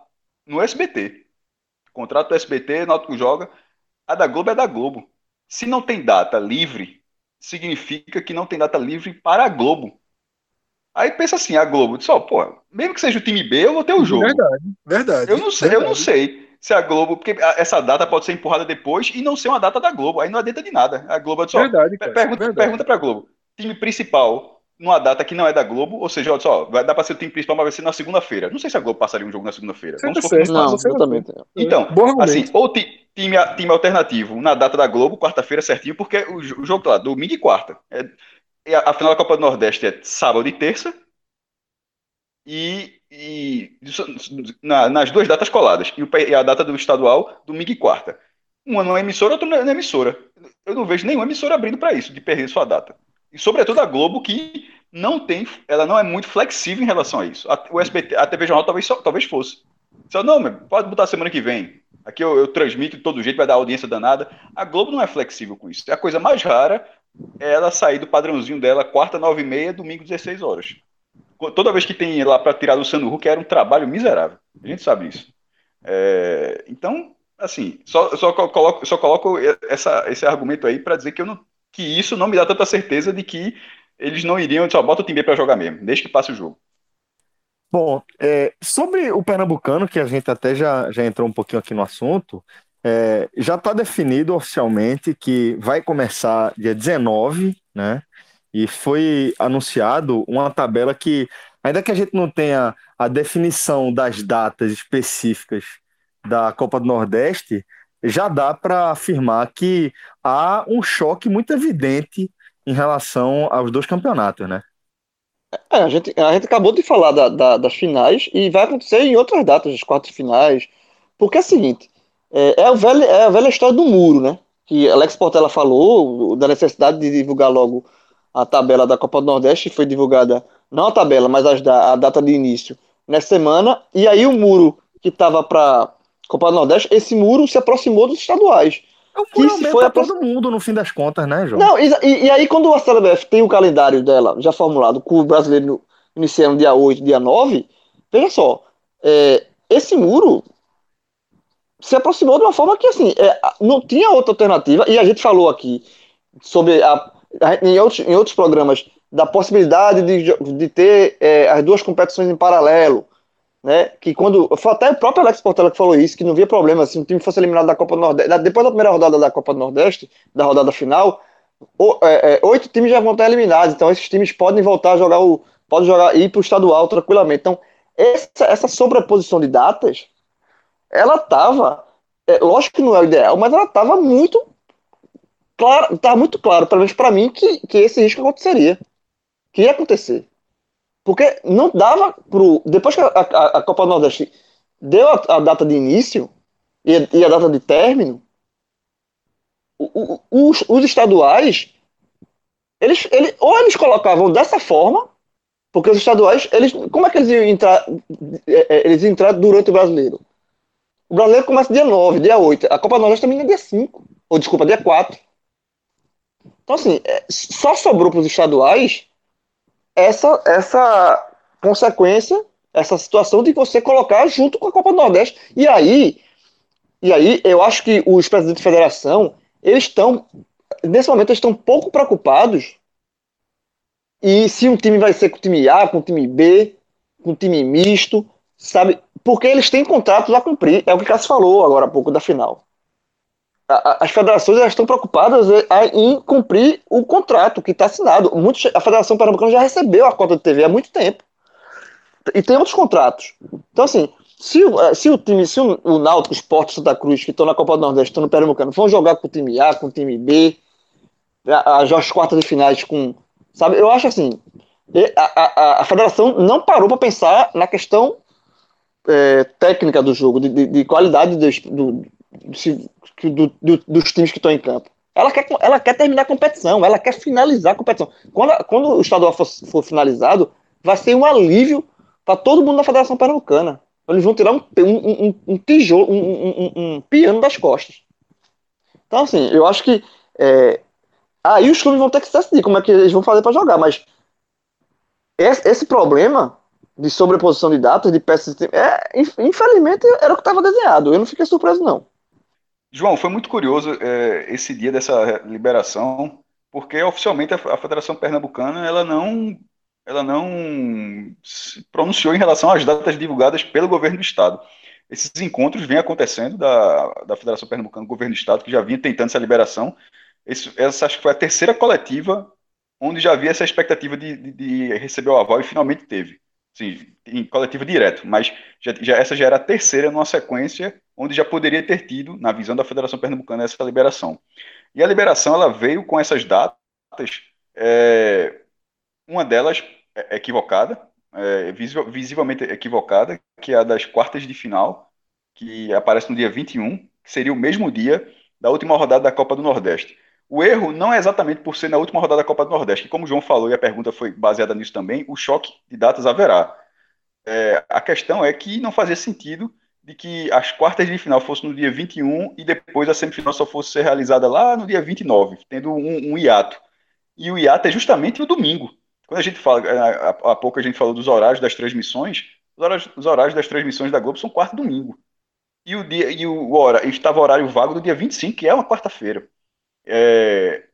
no SBT. Contrato do SBT, Náutico joga. A da Globo é da Globo. Se não tem data livre, significa que não tem data livre para a Globo. Aí pensa assim, a Globo, só, pô, mesmo que seja o time B, eu vou ter o jogo. Verdade, verdade. Eu não sei, eu não verdade. sei se a Globo, porque essa data pode ser empurrada depois e não ser uma data da Globo. Aí não adianta de nada. A Globo diz, ó, Verdade, cara. pergunta, verdade. pergunta pra Globo. Time principal numa data que não é da Globo, ou seja, olha só, vai dar pra ser o time principal, mas vai ser na segunda-feira. Não sei se a Globo passaria um jogo na segunda-feira. Vamos supor que certo. não exatamente. Então, Bom argumento. assim, ou ti- time, time alternativo na data da Globo, quarta-feira certinho, porque o, o jogo tá lá, domingo e quarta. É, e a, a final da Copa do Nordeste é sábado e terça. E, e na- nas duas datas coladas. E, o e a data do estadual, domingo e quarta. Uma não é emissora, outra não é emissora. Eu não vejo nenhuma emissora abrindo para isso, de perder sua data. E sobretudo a Globo, que não tem, ela não é muito flexível em relação a isso. A, o SBT, a TV Jornal talvez, só- talvez fosse. Só, não, pode botar semana que vem. Aqui eu, eu transmito de todo jeito, vai dar audiência danada. A Globo não é flexível com isso. A coisa mais rara é ela sair do padrãozinho dela, quarta, nove e meia, domingo, 16 horas. Toda vez que tem lá para tirar do Luciano Huck, era um trabalho miserável. A gente sabe isso. É, então, assim, só, só co- coloco, só coloco essa, esse argumento aí para dizer que, eu não, que isso não me dá tanta certeza de que eles não iriam, só bota o time para jogar mesmo, desde que passe o jogo. Bom, é, sobre o Pernambucano, que a gente até já, já entrou um pouquinho aqui no assunto, é, já está definido oficialmente que vai começar dia 19, né? E foi anunciado uma tabela que, ainda que a gente não tenha a definição das datas específicas da Copa do Nordeste, já dá para afirmar que há um choque muito evidente em relação aos dois campeonatos, né? É, a gente, a gente acabou de falar da- da- das finais e vai acontecer em outras datas, as quartas finais. Porque é o seguinte, é, é, o velho, é a velha história do muro, né? Que Alex Portela falou da necessidade de divulgar logo a tabela da Copa do Nordeste, foi divulgada, não a tabela, mas as da- a data de início nessa semana. E aí o muro que estava para Copa do Nordeste, esse muro se aproximou dos estaduais. É um Que foi a todo mundo, no fim das contas, né, João? Não, e, e- aí quando a CBF tem o calendário dela já formulado, com o brasileiro iniciando dia 8, dia 9, veja só, é, esse muro se aproximou de uma forma que, assim, é, não tinha outra alternativa, e a gente falou aqui sobre, a, a- em, outros, em outros programas, da possibilidade de, de ter é, as duas competições em paralelo, né, que quando, foi até o próprio Alex Portela que falou isso, que não via problema se um time fosse eliminado da Copa do Nordeste, depois da primeira rodada da Copa do Nordeste, da rodada final, o- é, é, oito times já vão estar eliminados, então esses times podem voltar a jogar o pode jogar ir para o estadual tranquilamente. Então, essa, essa sobreposição de datas, ela estava, é, lógico que não é o ideal, mas ela estava muito claro, estava muito claro, pelo menos para mim, que, que esse risco aconteceria, que ia acontecer. Porque não dava pro. Depois que a, a, a Copa do Nordeste deu a, a, data de início e, e a data de término, o, o, os, os estaduais, eles, eles, ou eles colocavam dessa forma, porque os estaduais, eles, como é que eles iam entrar, é, é, eles entrar durante o brasileiro? O brasileiro começa dia 9, dia 8. A Copa do Nordeste é dia 5. Ou desculpa, dia 4. Então, assim, é, só sobrou para os estaduais essa, essa consequência, essa situação de você colocar junto com a Copa do Nordeste. E aí, e aí eu acho que os presidentes de federação, eles estão, nesse momento, eles estão pouco preocupados e se um time vai ser com o time A, com o time B, com o time misto, sabe? Porque eles têm contratos a cumprir. É o que o Cássio falou agora há pouco da final. As federações elas estão preocupadas em cumprir o contrato que está assinado. Muitos, a Federação Pernambucana já recebeu a cota de TV há muito tempo. E tem outros contratos. Então, assim, se, eh, se o time, se o, o Náutico, o Sport Santa Cruz, que estão na Copa do Nordeste, estão no Pernambucano, vão jogar com o time A, com o time B, as quartas de finais com Sabe? Eu acho assim, a, a, a federação não parou para pensar na questão é, técnica do jogo, de, de, de qualidade dos, do, do, do, dos times que estão em campo. Ela quer, ela quer terminar a competição, ela quer finalizar a competição. Quando, quando o estadual for, for finalizado, vai ser um alívio para todo mundo da Federação Pernambucana. Eles vão tirar um, um, um, um tijolo, um, piano das costas. Então, assim, eu acho que é, Aí os clubes vão ter que se decidir como é que eles vão fazer para jogar, mas esse, esse, problema de sobreposição de datas, de peças, é, infelizmente era o que estava desenhado. Eu não fiquei surpreso, não. João, foi muito curioso é, esse dia dessa liberação, porque oficialmente a, a Federação Pernambucana ela não, ela não se pronunciou em relação às datas divulgadas pelo governo do Estado. Esses encontros vêm acontecendo da, da Federação Pernambucana, governo do Estado, que já vinha tentando essa liberação, esse, essa acho que foi a terceira coletiva onde já havia essa expectativa de, de, de receber o aval e finalmente teve. Sim, em coletiva direto, mas já, já, essa já era a terceira numa sequência onde já poderia ter tido, na visão da Federação Pernambucana, essa liberação. E a liberação ela veio com essas datas, é, uma delas é equivocada, é, visivelmente equivocada, que é a das quartas de final, que aparece no dia 21, que seria o mesmo dia da última rodada da Copa do Nordeste. O erro não é exatamente por ser na última rodada da Copa do Nordeste, que como o João falou e a pergunta foi baseada nisso também, o choque de datas haverá. É, a questão é que não fazia sentido de que as quartas de final fossem no dia 21 e depois a semifinal só fosse ser realizada lá no dia 29, tendo um, um hiato. E o hiato é justamente no domingo. Quando a gente fala, é, há pouco a gente falou dos horários das transmissões, os horários, os horários das transmissões da Globo são quarto domingo. E o dia e o hora, estava horário vago do dia 25, que é uma quarta-feira. É,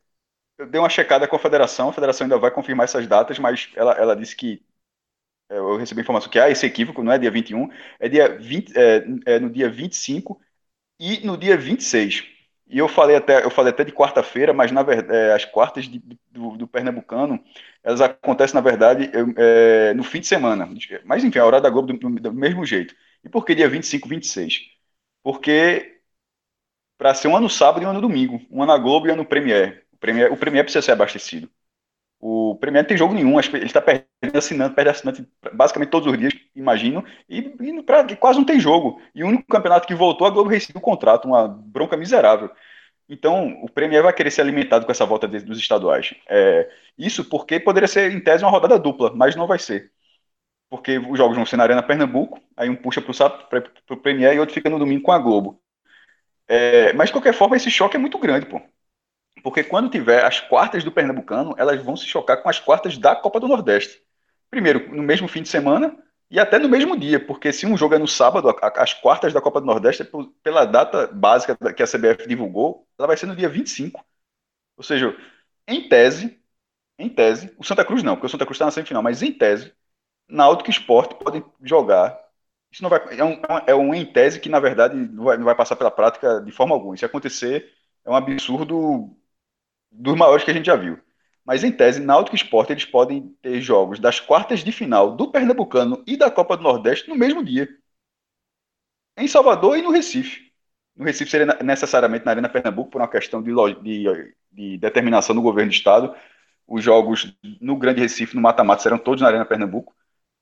eu dei uma checada com a federação, a federação ainda vai confirmar essas datas, mas ela, ela disse que é, eu recebi informação que há esse equívoco, não é dia 21, é, dia 20, é, é no dia 25 e no dia 26. E eu falei até, eu falei até de quarta-feira, mas na verdade, é, as quartas de, do, do, Pernambucano, elas acontecem, na verdade, é, no fim de semana. Mas enfim, a hora da Globo do, do, do mesmo jeito. E por que dia 25, 26? Porque para ser um ano sábado e um ano domingo, um ano na Globo e um ano no Premier. O Premier, o Premier precisa ser abastecido. O Premier não tem jogo nenhum, ele está perdendo assinante, perde assinante basicamente todos os dias, imagino, e, e pra, quase não tem jogo. E o único campeonato que voltou, a Globo recebeu o contrato, uma bronca miserável. Então, o Premier vai querer ser alimentado com essa volta de, dos estaduais. É, isso porque poderia ser, em tese, uma rodada dupla, mas não vai ser. Porque os jogos vão ser na Arena Pernambuco, aí um puxa para o Premier e outro fica no domingo com a Globo. É, mas, de qualquer forma, esse choque é muito grande, pô. Porque quando tiver as quartas do Pernambucano, elas vão se chocar com as quartas da Copa do Nordeste. Primeiro, no mesmo fim de semana e até no mesmo dia, porque se um jogo é no sábado, as quartas da Copa do Nordeste, pela data básica que a CBF divulgou, ela vai ser no dia 25. Ou seja, em tese, em tese, o Santa Cruz não, porque o Santa Cruz está na semifinal, mas em tese, Náutico e Sport podem jogar isso não vai, é, um, é um em tese que, na verdade, não vai, não vai passar pela prática de forma alguma. Se acontecer, é um absurdo dos maiores que a gente já viu. Mas em tese, Náutico e Sport eles podem ter jogos das quartas de final do Pernambucano e da Copa do Nordeste no mesmo dia. Em Salvador e no Recife. No Recife seria necessariamente na Arena Pernambuco por uma questão de, de, de determinação do governo do estado. Os jogos no Grande Recife, no mata-mata, serão todos na Arena Pernambuco.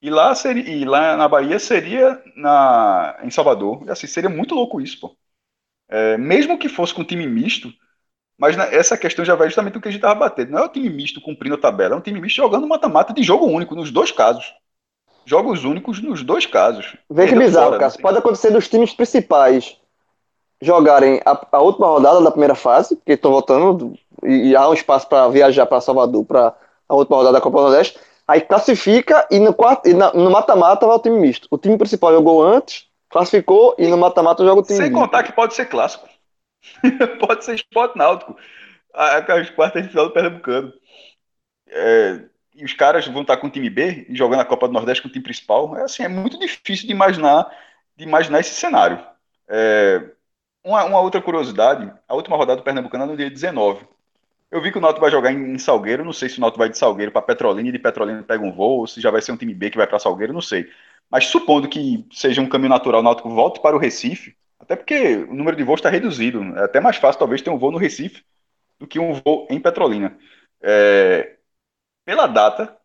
E lá, seria, e lá na Bahia seria na, em Salvador. E assim, seria muito louco isso, pô. É, mesmo que fosse com time misto, mas na, essa questão já vai justamente do que a gente estava batendo. Não é o time misto cumprindo a tabela, é um time misto jogando mata-mata de jogo único, nos dois casos. Jogos únicos nos dois casos. Vê que bizarro, fora, Cássio. Pode acontecer dos times principais jogarem a, a, última rodada da primeira fase, porque estão voltando e, e, há um espaço para viajar para Salvador para a última rodada da Copa do Nordeste. Aí classifica e no quarto, e na, no mata-mata vai o time misto. O time principal jogou antes, classificou e no mata-mata joga o time Sem misto. contar que pode ser clássico. pode ser esporte náutico. As quartas de final do Pernambucano. É, e os caras vão estar com o time B e jogando a Copa do Nordeste com o time principal. É assim, é muito difícil de imaginar, de imaginar esse cenário. É, uma, uma, outra curiosidade, a última rodada do Pernambucano é no dia 19. Eu vi que o Náutico vai jogar em, Salgueiro, não sei se o Náutico vai de Salgueiro para Petrolina e de Petrolina pega um voo, ou se já vai ser um time B que vai para Salgueiro, não sei. Mas supondo que seja um caminho natural, o Náutico volte para o Recife, até porque o número de voos está reduzido. É até mais fácil, talvez, ter um voo no Recife do que um voo em Petrolina. É, pela data,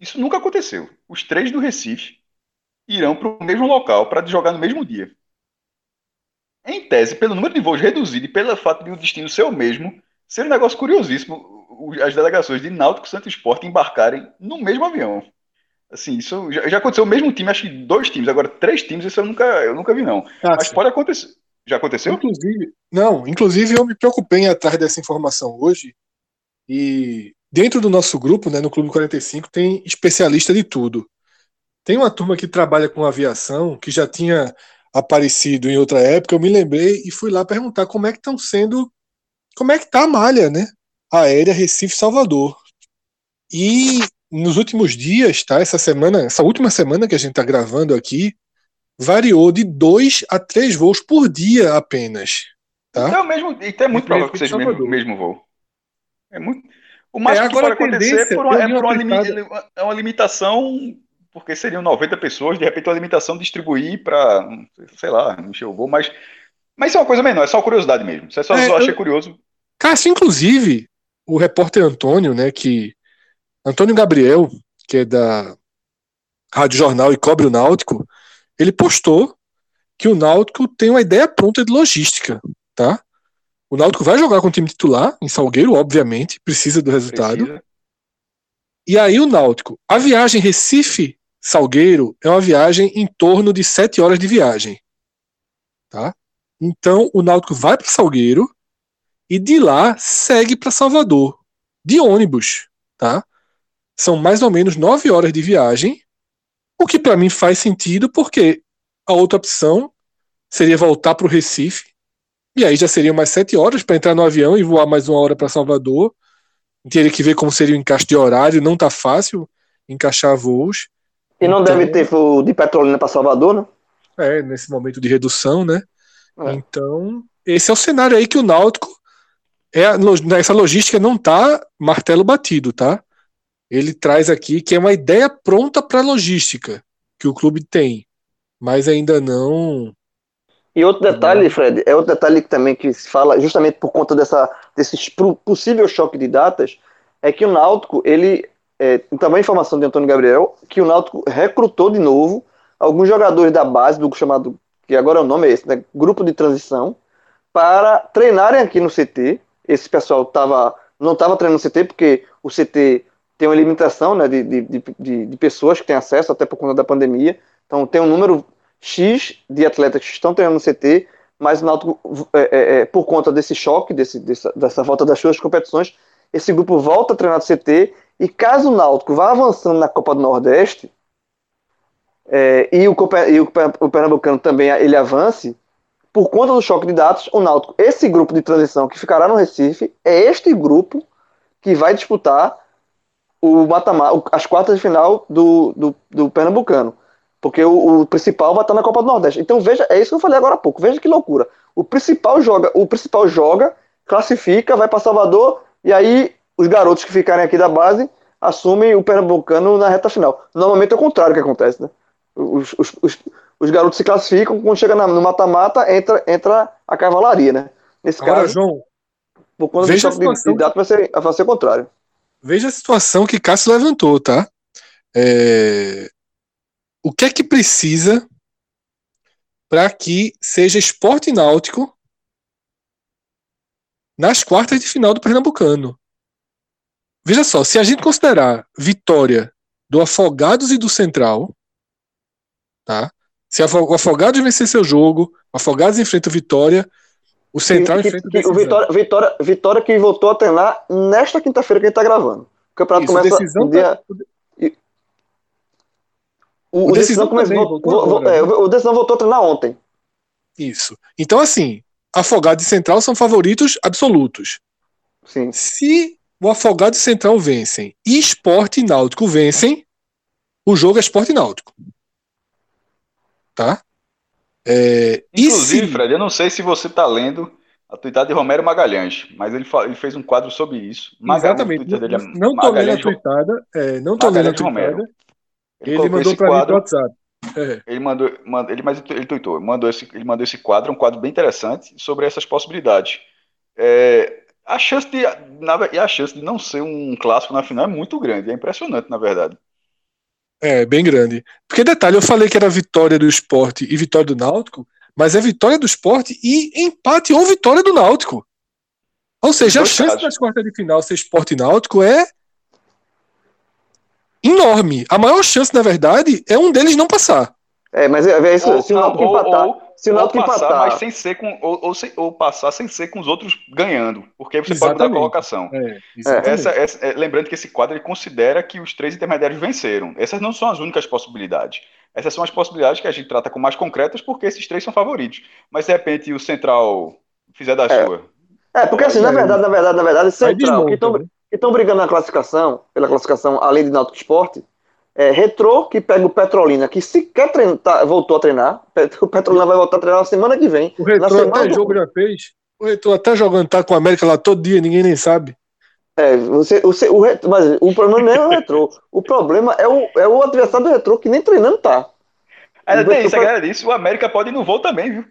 isso nunca aconteceu. Os três do Recife irão para o mesmo local para jogar no mesmo dia. Em tese, pelo número de voos reduzido e pelo fato de o destino ser o mesmo, seria um negócio curiosíssimo as delegações de Náutico Santo Esporte embarcarem no mesmo avião. Assim, isso já, já, aconteceu o mesmo time, acho que dois times, agora três times, isso eu nunca, eu nunca vi, não. Ah, Mas sim. pode acontecer. Já aconteceu? Inclusive, não, inclusive eu me preocupei em atrás dessa informação hoje. E dentro do nosso grupo, né, no Clube 45, tem especialista de tudo. Tem uma turma que trabalha com aviação, que já tinha aparecido em outra época, eu me lembrei e fui lá perguntar como é que estão sendo, como é que tá a malha, né? Aérea Recife Salvador. E nos últimos dias, tá? Essa semana, essa última semana que a gente está gravando aqui, variou de dois a três voos por dia apenas. Tá? Então, é mesmo, então é muito provável que seja o mesmo, mesmo voo. É muito. O máximo é, que pode acontecer é por uma, é, por uma, é uma limitação porque seriam 90 pessoas, de repente uma limitação de distribuir para, sei lá, encher o voo, mas, mas isso é uma coisa menor, é só curiosidade mesmo. Isso é só, é, só achei eu... curioso. Cássio, inclusive, o repórter Antônio, né, que. Antônio Gabriel, que é da Rádio Jornal e cobre o Náutico, ele postou que o Náutico tem uma ideia pronta de logística, tá? O Náutico vai jogar com o time titular em Salgueiro, obviamente, precisa do resultado. Precisa. E aí o Náutico, a viagem Recife Salgueiro é uma viagem em torno de sete horas de viagem. Tá? Então o Náutico vai para Salgueiro e de lá segue para Salvador de ônibus, tá? São mais ou menos nove horas de viagem, o que para mim faz sentido porque a outra opção seria voltar para o Recife e aí já seriam mais sete horas para entrar no avião e voar mais uma hora para Salvador. Teria que ver como seria o encaixe de horário, não tá fácil encaixar voos. E não então, deve ter voo de Petrolina para Salvador, né? É, nesse momento de redução, né? É. Então, esse é o cenário aí que o Náutico é essa logística não tá martelo batido, tá? Ele traz aqui que é uma ideia pronta para logística que o clube tem, mas ainda não. E outro detalhe, Fred, é outro detalhe que também que se fala justamente por conta dessa desse possível choque de datas, é que o Náutico ele é, também informação de Antônio Gabriel, que o Náutico recrutou de novo alguns jogadores da base, do chamado, que agora o nome é esse, né, grupo de transição, para treinarem aqui no CT. Esse pessoal tava, não estava treinando CT, porque o CT tem uma limitação né, de, de, de, de, pessoas que têm acesso, até por conta da pandemia. Então tem um número X de atletas que estão treinando CT, mas o Náutico, é, é, é, por conta desse choque, desse, dessa, dessa volta das suas competições, esse grupo volta a treinar CT e caso o Náutico vá avançando na Copa do Nordeste, é, e, o, e o, o Pernambucano também ele avance, por conta do choque de dados, o Náutico, esse grupo de transição que ficará no Recife, é este grupo que vai disputar o matamar, as quartas de final do, do, do Pernambucano. Porque o, o, principal vai estar na Copa do Nordeste. Então veja, é isso que eu falei agora há pouco. Veja que loucura. O principal joga, o principal joga, classifica, vai para Salvador e aí os garotos que ficarem aqui da base assumem o Pernambucano na reta final. Normalmente é o contrário que acontece, né? Os, os, os, os garotos se classificam, quando chega no mata-mata, entra, entra a cavalaria, né? Nesse Agora, caso, João, por conta do veja a de, situação de data, vai ser, vai ser o contrário. veja a situação que Cássio levantou, tá? É, O que é que precisa para que seja esporte náutico nas quartas de final do Pernambucano? Veja só, se a gente considerar vitória do Afogados e do Central, tá? Se o Afogados vencer seu jogo, o Afogados enfrenta o Vitória, o Central Que- enfrenta o que- o. Vitória, Vitória, Vitória que voltou a treinar nesta quinta-feira que a gente tá gravando. O campeonato Isso, começa Decisão dia, tá- o, o o Decisão decisão voltou vo- agora, é, né? o decisão voltou a treinar ontem. Isso. Então, assim, Afogados e Central são favoritos absolutos. Sim. Se o Afogado e Central vencem e Esporte e Náutico vencem, o jogo é Esporte e Náutico. Tá? É, Inclusive, se- Fred, eu não sei se você está lendo a tuitada de Romero Magalhães, mas ele, ele fez um quadro sobre isso. Maga- o Exatamente. Dele é Não tô lendo a Magalhães- tweetada. É, não tô lendo a Magalhães Romero. Ele, Ele mandou pra mim quadro, pro WhatsApp. É, Ele mandou, manda- ele, mas ele tweetou, mandou esse, ele mandou esse quadro, um quadro bem interessante sobre essas possibilidades. É, a chance de, na e a chance de não ser um clássico na final é muito grande, é impressionante, na verdade. É, bem grande. Porque, detalhe, eu falei que era vitória do esporte e vitória do Náutico, mas é vitória do esporte e empate ou vitória do Náutico. Ou seja, a chance das quartas de final ser esporte e náutico é enorme. A maior chance, na verdade, é um deles não passar. É, mas é, é isso, Ou, se o não, Náutico ou- empatar, ou- se o Náutico passar, empatar, mas sem ser com, ou, ou, sem- ou passar sem ser com os outros ganhando, porque aí você pode mudar a Exatamente. colocação. É, Essa, essa- é, lembrando que esse quadro ele considera que os três intermediários venceram. Essas não são as únicas possibilidades. Essas são as possibilidades que a gente trata como mais concretas, porque esses três são favoritos. Mas de repente o Central fizer da É. sua. É, porque assim, na verdade, na verdade, na verdade, Central, que desmonta, estão né? que estão brigando na classificação, pela classificação, além de Náutico Esporte, é Retrô, que pega o Petrolina, que sequer treina, tá- voltou a treinar. O Petrolina vai voltar a treinar na semana que vem. O semana até do- jogo já fez. O Retrô até jogando tá com a América lá todo dia, ninguém nem sabe. É, você, você, o Retrô, mas o problema não é o Retrô. O problema é o, é o adversário do Retrô, que nem treinando tá. Ainda O tem isso, a vai- galera disse, o América pode ir no voo também, viu?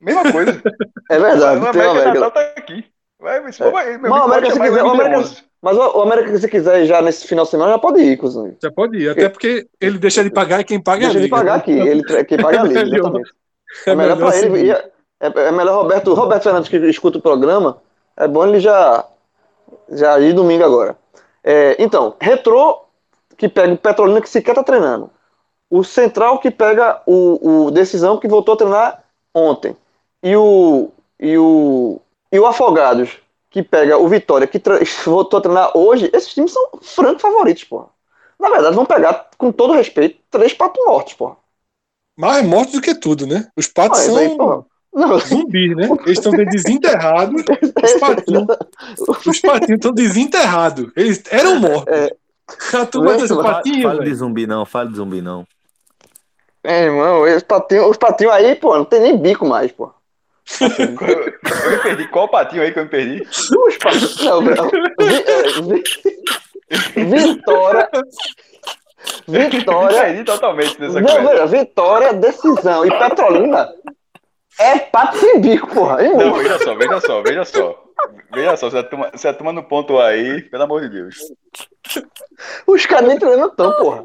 Mesma coisa. É verdade. o América, América. Natal tá aqui. Vai, for, vai, meu Mas o América, se quiser, o América, MD11. Mas o, o América, se quiser já nesse final de semana, já pode ir, inclusive. Já pode ir, até porque ele deixa de pagar e quem paga é a Deixa de pagar né? aqui, ele quem paga a liga, É melhor. exatamente. É melhor assim. ele. É, é melhor Roberto, Roberto Fernandes que escuta o programa. É bom ele já já ir domingo agora. É, então, Retrô que pega o Petrolina que sequer tá treinando. O Central que pega o, o Decisão que voltou a treinar ontem. E o e o e o Afogados que pega o Vitória que voltou a treinar hoje. Esses times são franco favoritos, pô. Na verdade, vão pegar, com todo respeito, três patos mortos, pô. Mais mortos do que tudo, né? Os patos Ah, são aí, zumbis, né? Eles estão desenterrados. Os patinhos os patinhos estão desenterrados. Eles eram mortos. É. A turma Fala- de zumbi não, fala de zumbi não. É, irmão, os patinhos, os patinhos aí, pô, não tem nem bico mais, pô. Eu, me perdi. Qual patinho aí que eu me perdi? Os patinhos. Não, não. É, vi- Vitória. Vitória. perdi totalmente nessa Não, coisa. Vitória, decisão. E Petrolina é pato sem bico, porra. hein, Não, irmão? veja só, veja só, veja só. Veja só, se a turma, não pontuar aí, pelo amor de Deus. Os caras nem treinando tão, porra.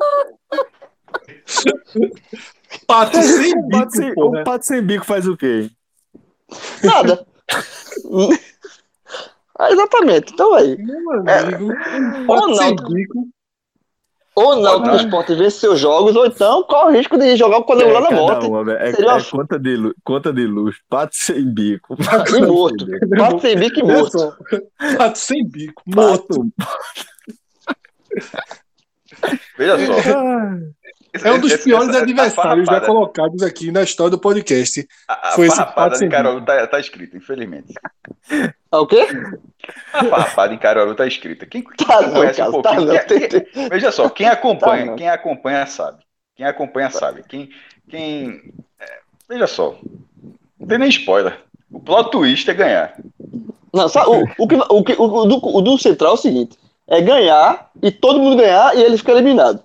Pato sem O pato sem, bico, porra. o pato sem bico faz o quê? Nada. Ah, exatamente. Então aí. Meu amigo, pato Ou não. bico. Ou não, que o esporte vence seus jogos, ou então corre o risco de jogar o quadrangular na volta. uma, velho. é, Seria uma- é conta, de, conta de luz. Pato sem bico. E morto. Pato sem bico e morto. Pato sem bico. Morto. Pato. Veja só. É um dos Esse- piores essa- adversários já colocados aqui na história do podcast. A, a Foi esse farrapada pato de Caruaru tá, tá escrita, infelizmente. Ah, o quê? A farrapada em Caruaru tá escrita. Quem, quem Tá não, conhece um cara, tá pouquinho. não. quem- quem- veja só, quem acompanha, Tá não. quem acompanha sabe. Quem acompanha sabe. Quem. quem é, veja só. Não tem nem spoiler. O plot twist é ganhar. Não, sabe, o, o, que, o, que, o, do, o do Central é o seguinte: é ganhar e todo mundo ganhar e ele fica eliminado.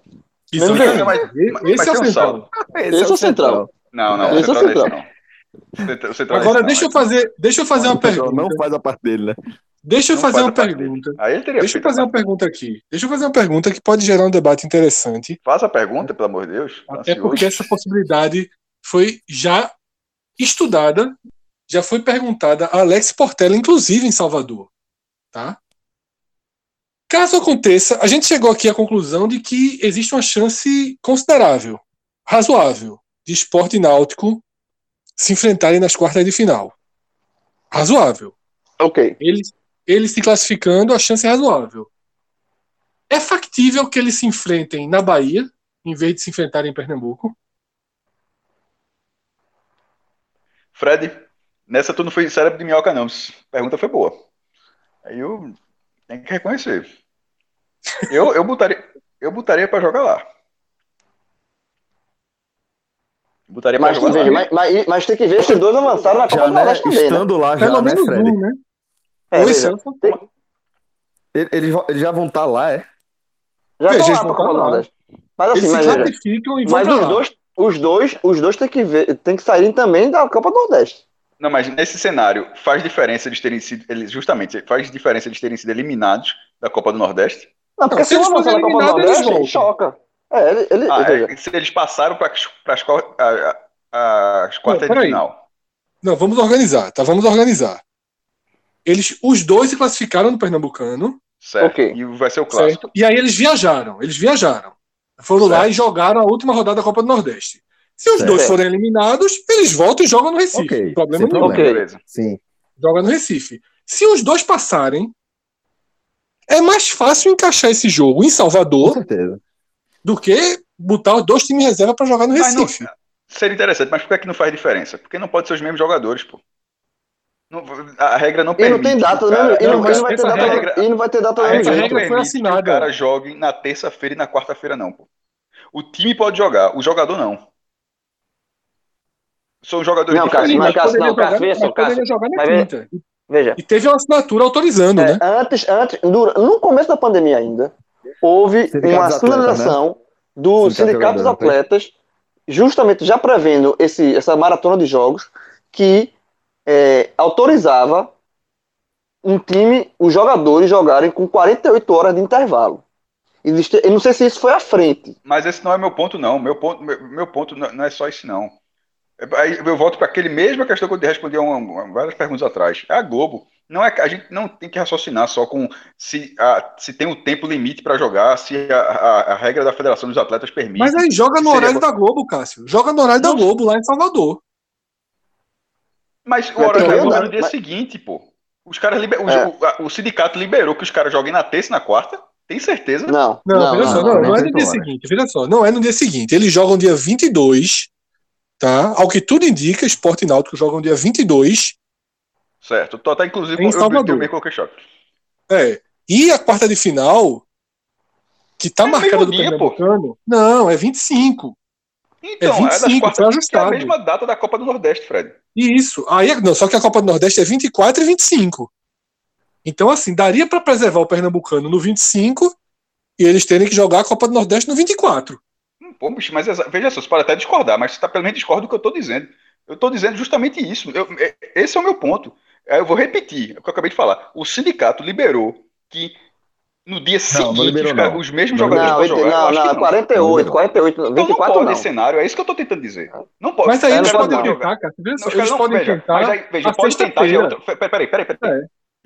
Isso mas- Esse é o central. Esse é o central. Não, não, Esse é o central não é central. não. Agora esse, deixa não. eu fazer, deixa eu fazer uma pergunta. não faz a parte dele, né? Deixa eu Não fazer faz uma pergunta. Aí ele teria Deixa eu fazer uma pergunta aqui. Deixa eu fazer uma pergunta que pode gerar um debate interessante, Faça a pergunta, pelo amor de Deus. Até ansioso. porque essa possibilidade foi já estudada, já foi perguntada a Alex Portela, inclusive em Salvador, tá? Caso aconteça, a gente chegou aqui à conclusão de que existe uma chance considerável, razoável, de esporte náutico se enfrentarem nas quartas de final. Razoável. Ok. Eles, se classificando, a chance é razoável. É factível que eles se enfrentem na Bahia, em vez de se enfrentarem em Pernambuco? Fred, nessa tu não foi cérebro de minhoca, não. Pergunta foi boa. Aí eu tenho que reconhecer. Eu, eu botaria, eu botaria pra jogar lá. Botaria pra Mas, jogar veja, lá. mas, mas, mas tem que ver se os dois avançaram na Copa do né? Nordeste também, né? Estando lá já, Pelo né, menos Fred? um, né? É, veja, Celso. Eles, eles já vão estar lá, é? já Veja, estão lá vão pra Copa do. Nordeste. Mas assim, Eles mas, se veja, mas os dois, os dois, os dois tem que ver, tem que sair também da Copa do Nordeste. Não, mas nesse cenário, faz diferença eles terem sido. Eles, justamente, faz diferença eles terem sido eliminados da Copa do Nordeste? Não, porque Não, se se eles forem Copa do eliminados, eles Nordeste, voltam. choca. É, ele, ele, Ah, é, se eles passaram para as quartas de final. Não, vamos organizar, tá? Vamos organizar. Eles, os dois se classificaram no Pernambucano, Certo? Ok. E vai ser o clássico. certo? E aí eles viajaram, eles viajaram. Foram lá Certo. e jogaram a última rodada da Copa do Nordeste. Se os Certo. dois forem eliminados, eles voltam e jogam no Recife. Ok, Não problema sem nenhum. problema. Ok. Beleza. Sim. Joga no Recife. Se os dois passarem, é mais fácil encaixar esse jogo em Com Salvador certeza. do que botar os dois times reserva para jogar no Mas não- Recife. Seria interessante, mas por que, é que não faz diferença? Porque não pode ser os mesmos jogadores, pô. Não- a regra não E permite. não tem data, né? cara- E não, Não, e não vai ter data, regra- e não vai ter data A do regra mesmo não foi permite que assinada. o cara jogue na terça-feira e na quarta-feira, não, pô. O time pode jogar, o jogador não. São jogadores Não, Cássio, diferentes. mas Cássio, poderia não, Cássio, jogar- veja só, mas poderia Cássio, jogar na mas veja- quinta. Veja, E teve uma assinatura autorizando, é, né? antes, antes no começo da pandemia ainda, houve Sindicato uma dos atletas, sinalização do Sindicato Sindicato dos foi? Atletas, justamente já prevendo esse, essa maratona de jogos, que é, autorizava um time, os jogadores jogarem com 48 horas de intervalo. Existe, eu não sei se isso foi à frente. Mas esse não é meu ponto, não. Meu ponto, meu, meu ponto não não é só isso, não. Aí eu volto para aquele mesma questão que eu respondi uma- uma- várias perguntas atrás. É a Globo. Não é, a gente não tem que raciocinar só com se, a- se tem o tempo limite para jogar, se a, a- a regra da Federação dos Atletas permite. Mas aí joga no horário da Globo, Cássio. Joga no horário da Não. Globo, lá em Salvador. Mas o horário da Globo é no dia mas- seguinte, pô. Os caras liber... É. o, sindicato liberou que os caras joguem na terça e na quarta. Tem certeza? Não, Não, não, não, só, não. não, não é no 48 dia horas. seguinte. Veja só, não é no dia seguinte. Eles jogam dia 22, tá? Ao que tudo indica, Esporte e Náutico jogam dia 22. Certo. Tô até inclusive Em eu, Salvador. eu, eu coloquei choque. É. E a quarta de final, que tá É marcada do dia, pô. Pernambucano, não, é 25. Então, é, 25, das quartas, foi é a mesma data da Copa do Nordeste, Fred. Isso. Aí, não, só que a Copa do Nordeste é 24 e 25. Então, assim, daria para preservar o Pernambucano no 25 e eles terem que jogar a Copa do Nordeste no 24. Pô, bicho, mas veja só, você pode até discordar, mas você tá, pelo menos discorda do que eu estou dizendo. Eu estou dizendo justamente isso. Eu- é- esse é o meu ponto. Aí Eu vou repetir o que eu acabei de falar. O sindicato liberou que no dia seguinte liberou, os, não. mesmos Não jogadores Não, jogar. Não, acho que não, não. 48, 48, Então não 24 pode não. cenário, é isso que eu estou tentando dizer. Não pode. Mas aí eles podem tentar, cara. Não, Eles não, podem tentar. mas aí, veja, a podem tentar, é Peraí, peraí, peraí.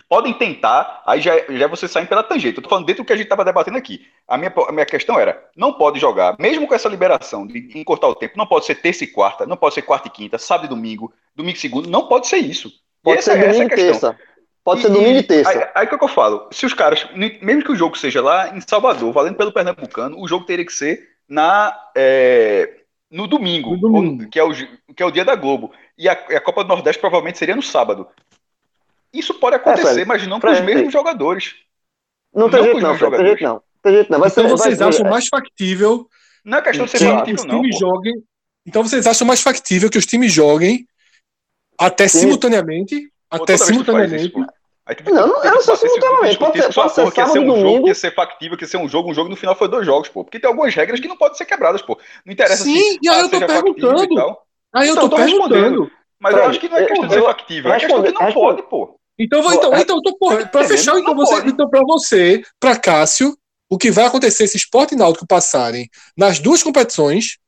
Podem tentar, aí já, já você saindo pela tangente. Eu tô falando dentro do que a gente estava debatendo aqui. A minha, a minha questão era: não pode jogar, mesmo com essa liberação de encurtar o tempo, não pode ser terça e quarta, não pode ser quarta e quinta, sábado e domingo, domingo e segundo, não pode ser isso. Pode Essa- ser é domingo e terça. Pode ser domingo e terça. Aí, que é o que eu falo. Se os caras, mesmo que o jogo seja lá em Salvador, valendo pelo Pernambucano, o jogo teria que ser na, é, no, domingo, No domingo. ou- que, é o, que é o dia da Globo. E a, e a Copa do Nordeste provavelmente seria no sábado. Isso pode acontecer, Fred, mas não com os mesmos jogadores. Não tem jeito não, tem jeito não. Tem jeito não. Vai Então ser, vocês vai, acham mais factível Não é questão de ser que factível, os não. times joguem. Então vocês acham mais factível que os times joguem até Sim. simultaneamente, Pô, até simultaneamente. Aí Não, não, não discutir- simultaneamente. Pode ser- pode ser ia ser sábado, um jogo, que ser factível, que ser um jogo, um jogo, no final foi dois jogos, pô. Porque tem algumas regras que não podem ser quebradas, pô. Não interessa Sim, se e aí eu tô perguntando. Aí eu Então, tô eu tô respondendo. perguntando. Mas eu acho que não é eu- questão de ser factível, é questão que não pode, pô. Então, vou- então, É- então, então porra, pra fechar, então, Não você, então pra você, pra Cássio, o que vai acontecer se Sport e Náutico passarem nas duas competições,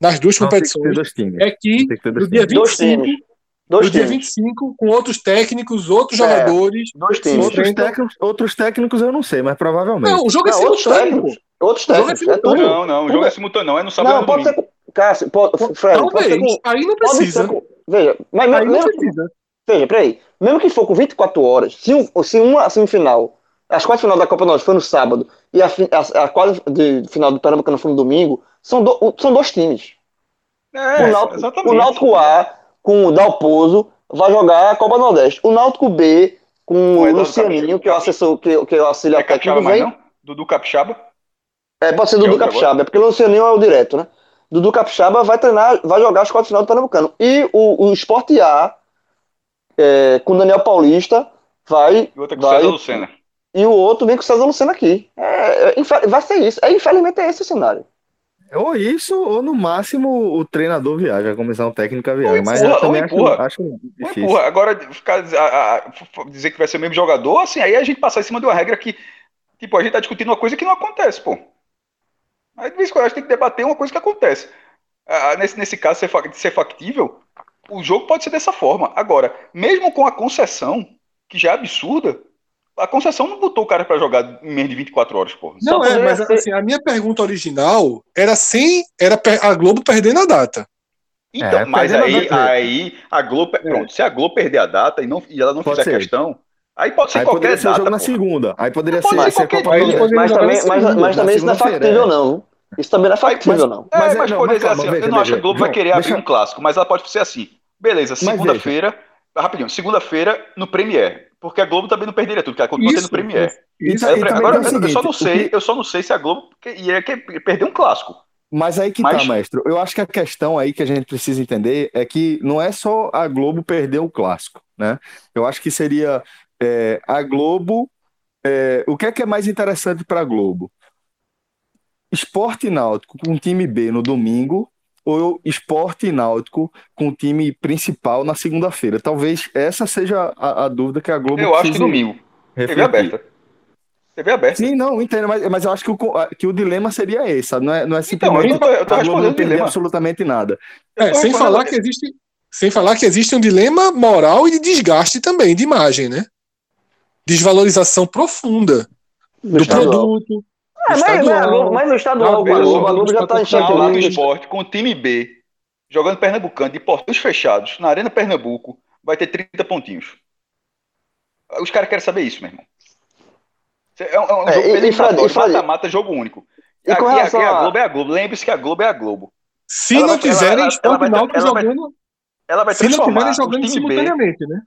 nas duas Não, que competições, times. é que que no dia times. Dois 25, times. Dois no dia times. 25, com outros técnicos, outros É. jogadores. Dois times. Outros técnicos, outros técnicos eu não sei, mas provavelmente. Não, o jogo é Não, outros simultâneo. técnicos. Outros é técnicos. É tudo. simultâneo. Não, não, o jogo é- é simultâneo, não. É no sábado Não, pode domingo. ser com. Cássio, pode, Fred, pode ser Talvez. com. Aí não precisa. com. Veja, mas Aí mesmo, não mesmo que, precisa. Veja, peraí. Mesmo que for com 24 horas, se, um, se uma semifinal, as quartas de final da Copa Norte foi no sábado e a, a, a quarta de final do Pernambucano foi no domingo, são, do- são dois times. É, o, Náutico, exatamente. o Náutico A, com o Dalpozo, vai jogar a Copa Nordeste. O Náutico B, com o Eduardo Lucianinho, que é o assessor, que, que é o auxiliar é Capixaba técnico, vem. não? Dudu Capixaba? É, pode ser é Dudu Capixaba, é porque o Lucianinho é o direto, né? Dudu Capixaba vai treinar, vai jogar as quartas de final do Pernambucano. E o, o Sport A, é, com o Daniel Paulista, vai. E outra com vai César Lucena. e o outro vem com o César Lucena aqui. É, é, vai ser isso. É, infelizmente é esse o cenário. Ou isso, ou no máximo o treinador viaja, a comissão técnica viaja. Ou Mas empurra, eu também ou acho, empurra. acho difícil. porra, agora ficar, a- a- dizer que vai ser o mesmo jogador, assim, aí a gente passar em cima de uma regra que, tipo, a gente tá discutindo uma coisa que não acontece, pô. Aí de vez em quando a gente tem que debater uma coisa que acontece. Ah, nesse, nesse caso, ser, ser factível, o jogo pode ser dessa forma. Agora, mesmo com a concessão, que já é absurda, a concessão não botou o cara pra jogar em menos de 24 horas, pô. Não, Só é, mas ser- assim, a minha pergunta original era sem. Era a Globo perdendo a data. Então, É, mas perdendo a aí, aí a Globo, pronto, se a Globo perder a data e, não, e ela não Pode fizer ser. questão, aí pode ser Aí qualquer poderia ser data, jogo na pô. segunda. Aí poderia Pode ser, qualquer dia. Mas também, na mas, na também isso não é factível, é. não. Isso também não é factível, não. É, Mas mas, é- não, mas exemplo, calma, assim, veja, eu não acho que a. Globo vai querer abrir um clássico, mas ela pode ser assim. Beleza, segunda-feira, rapidinho, segunda-feira no Premiere, porque a Globo também não perderia tudo, que ela continua Isso, tendo Premiere. Isso. E Aí, também agora, tem o eu- eu só não sei, que- eu só não sei se a Globo ia que- perder um clássico. Mas aí que Mas- tá, mestre. Eu acho que a questão aí que a gente precisa entender é que não é só a Globo perder o clássico, né? Eu acho que seria é, a Globo. é, o que é que é mais interessante para a Globo? Esporte Náutico com time B no domingo ou Esporte Náutico com o time principal na segunda-feira? Talvez essa seja a, a dúvida que a Globo Eu acho que domingo. TV aberta. TV aberta. Sim, não, entendo, mas, mas eu acho que o, que o dilema seria esse, sabe? Não é, não é Então, simplesmente eu tô, eu tô a Globo não perder dilema. absolutamente nada. É, sem falar que existe. Sem falar que existe um dilema moral e de desgaste também, de imagem, né? Desvalorização profunda Do produto. É, mas, estadual. Globo- mas o estadual, a Globo, já tá os Náutico checkmate. do esporte com o time B, jogando Pernambucano, de portões fechados, na Arena Pernambuco, vai ter 30 pontinhos. Os caras querem saber isso, meu irmão. É um, é um É, jogo e- e eliminatório, e mata-mata, jogo único. E Aqui, relação aqui a a- Globo é a Globo. Lembre-se que a Globo é a Globo. Se Ela não vai- ela- tiverem ela- Sport ela vai- Náutico ela vai- jogando. Ela vai Se não o jogando time B. simultaneamente, né?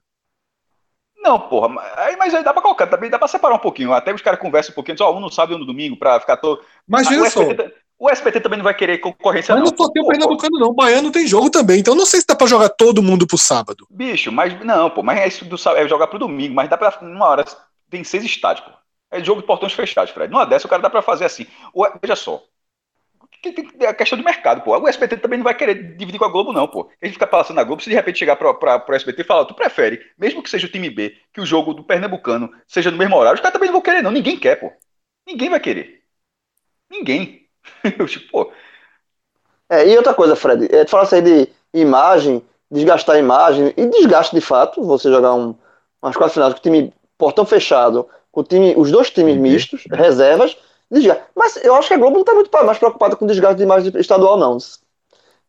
Não, porra. mas- Aí, mas aí dá pra colocar, também dá pra separar um pouquinho. Até os caras conversam um pouquinho, só um no sábado e um no domingo, pra ficar todo. Mas Ah, o, só. O SBT também não vai querer concorrência, Mas não. não só tem o Pernambucano, não. O Baiano tem jogo também. Então não sei se dá pra jogar todo mundo pro sábado. Bicho, mas não, pô, mas é isso do é jogar pro domingo, mas dá pra. Numa hora tem seis estádios, pô. É jogo de portões fechados, Fred. Numa dessa o cara dá pra fazer assim. Veja só. Tem- É a questão do mercado, pô. O SBT também não vai querer dividir com a Globo, não, pô. A gente fica passando a Globo, se de repente chegar pra, pra, pro SBT e falar, tu prefere, mesmo que seja o time B, que o jogo do Pernambucano seja no mesmo horário, os caras também não vão querer, não. Ninguém quer, pô. Ninguém vai querer. Ninguém. Eu, tipo, pô, É, e outra coisa, Fred, é, tu fala isso aí de imagem, desgastar a imagem, e desgaste de fato, você jogar um, umas quatro finais com o time portão fechado, com o time, os dois times Uhum. mistos, reservas, desgaste. Mas eu acho que a Globo não está muito mais preocupada com desgaste de imagem estadual, não.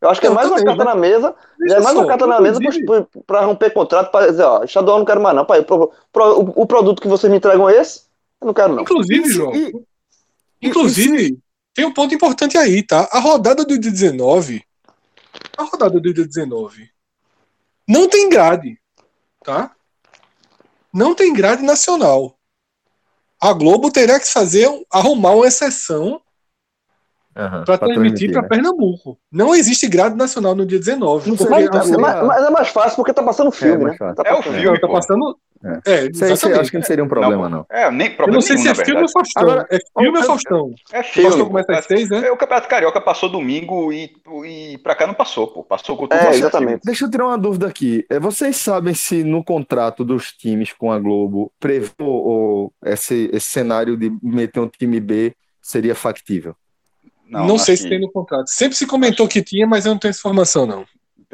Eu acho que é Eu mais uma carta né? na mesa, é mais só, uma carta na mesa para romper contrato, para dizer, ó, estadual não quero mais não, pai, pro- pro- o, o produto que vocês me entregam é esse, eu não quero não. Inclusive, E João. e- Inclusive, tem um ponto importante aí, tá? A rodada do dia 19. A rodada do dia 19. Não tem grade, tá? Não tem grade nacional. A Globo terá que fazer, arrumar uma exceção Aham, para transmitir para né? Pernambuco. Não existe grade nacional no dia 19. Não porque sei, a Mas, Globo- mas- mas é mais fácil porque tá passando filme, mais né? Tá É o passando. filme. não, tá passando, É, Isso aí, isso aí eu acho que não seria um problema, não. É, nem Eu problema não sei nenhum, se é filme ou Faustão. Agora, é filme ou eu- Faustão? É O filme. Faustão começa às seis, né? É, o Campeonato Carioca passou domingo e, e pra cá não passou, pô. Passou com tudo. É, exatamente. Deixa eu tirar uma dúvida aqui. É, Vocês sabem se no contrato dos times com a Globo prevê esse, esse cenário de meter um time B seria factível? Não, acho sei se que- tem no contrato. Sempre se comentou que tinha, mas eu não tenho essa informação, não.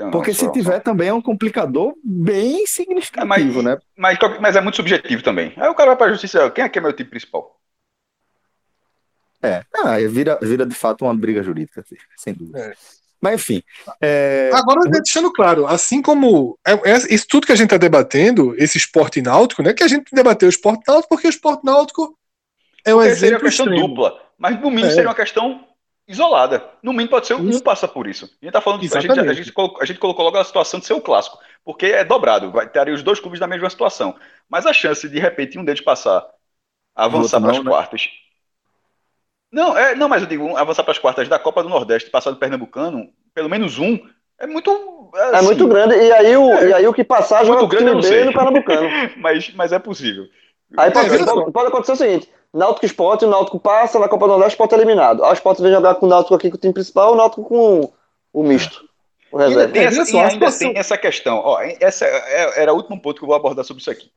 Não, Porque só- se tiver também é um complicador bem significativo, É, mas- né? Mas, mas é muito subjetivo também. Aí o cara vai pra justiça. Quem é que é meu time principal? É, ah, vira, vira de fato uma briga jurídica, sem dúvida. É. Mas enfim, é, Agora, deixando claro, assim como é, é- isso tudo que a gente está debatendo, esse esporte náutico, né? Que a gente debateu o esporte náutico porque o esporte náutico é um Porque seria uma exemplo questão extremo. dupla. Mas no mínimo É. seria uma questão isolada. No mínimo pode ser um Isso. passa por isso. A gente tá falando. A gente, a, gente colocou, a gente colocou logo a situação de ser o clássico. Porque é dobrado. Vai ter os dois clubes na mesma situação. Mas a chance de, de repente, um deles passar, avançar para as né? quartas. Não, é, não, mas eu digo, um, avançar para as quartas da Copa do Nordeste, passar do Pernambucano, pelo menos um, é muito. É assim, muito grande. E aí o, e aí o que passar joga Muito com o time não B sei. no Pernambucano. Mas, mas é possível. Aí pode, É, pode, só. pode acontecer o seguinte: Náutico Esporte, o Náutico passa na Copa do Nordeste, pode eliminado. Aí o Esporte vem jogar com o Náutico aqui com o time principal, o Náutico com o misto. O ainda reserva. tem, É, essa, veja só, e a ainda tem essa questão. Ó, essa é- era o último ponto que eu vou abordar sobre isso aqui.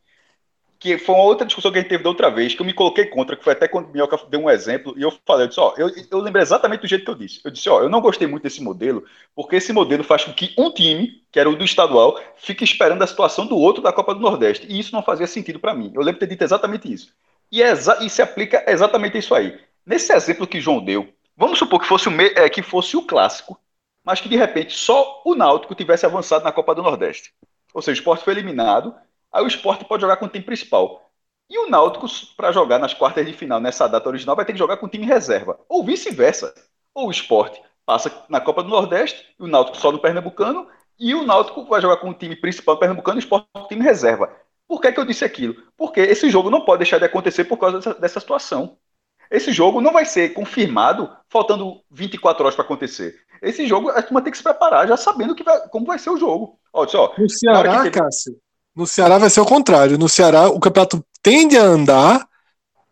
Que foi uma outra discussão que a gente teve da outra vez, que eu me coloquei contra, que foi até quando o Minhoca deu um exemplo, e eu falei, eu disse, ó, eu, eu lembro exatamente do jeito que eu disse. Eu disse, ó, eu não gostei muito desse modelo, porque esse modelo faz com que um time, que era o do estadual, fique esperando a situação do outro da Copa do Nordeste. E isso não fazia sentido para mim. Eu lembro de ter dito exatamente isso. E, é e se aplica exatamente isso aí. Nesse exemplo que João deu, vamos supor que fosse o, é, que fosse o clássico, mas que de repente só o Náutico tivesse avançado na Copa do Nordeste. Ou seja, o esporte foi eliminado, aí o esporte pode jogar com o time principal. E o Náutico, para jogar nas quartas de final nessa data original, vai ter que jogar com o time reserva. Ou vice-versa. Ou o esporte passa na Copa do Nordeste, o Náutico só no Pernambucano, e o Náutico vai jogar com o time principal no Pernambucano e o esporte com o time reserva. Por que, que eu disse aquilo? Porque esse jogo não pode deixar de acontecer por causa dessa, dessa situação. Esse jogo não vai ser confirmado faltando 24 horas para acontecer. Esse jogo a turma tem que se preparar já sabendo que vai- como vai ser o jogo. Ó, disse, ó, No Ceará, teve- Cássio, no Ceará vai ser o contrário. No Ceará, o campeonato tende a andar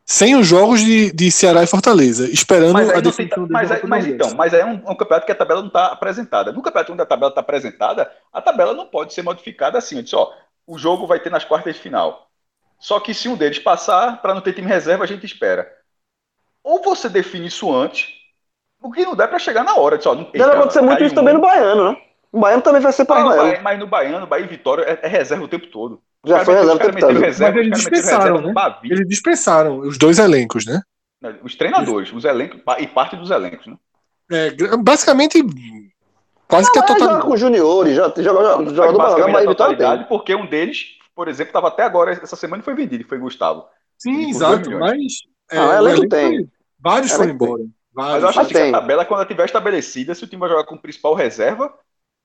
sem os jogos de, de Ceará e Fortaleza, esperando Mas, a aí tem- mas, aí- mas então, mas aí é um, é um campeonato que a tabela não está apresentada. No campeonato onde a tabela está apresentada, a tabela não pode ser modificada assim. Eu disse, ó, o jogo vai ter nas quartas de final. Só que se um deles passar, para não ter time reserva, a gente espera. Ou você define isso antes, o que não dá para chegar na hora. Eu Disse, ó, não, Deve acontecer muito isso também um- no Baiano, né? O Baiano também vai ser Mas no, paralelo. Bahia, mas no Baiano, Bahia e Vitória é, é reserva o tempo todo. Os Já foi reserva o tempo todo. reserva, Mas eles dispensaram, né? Eles dispensaram os dois elencos, né? Os treinadores, os elencos e parte dos elencos. Né? É, basicamente, quase que a Mas joga totalidade. com juniores, já, joga, joga, Mas para basicamente mas a tem. totalidade, porque um deles, por exemplo, estava até agora, essa semana e foi vendido, que foi Gustavo. Sim, exato, mas. é, Ah, elenco tem. foi- Vários foram embora. Mas Vários. eu acho mas assim, que a tabela, quando ela estiver estabelecida, se o time vai jogar com o principal reserva,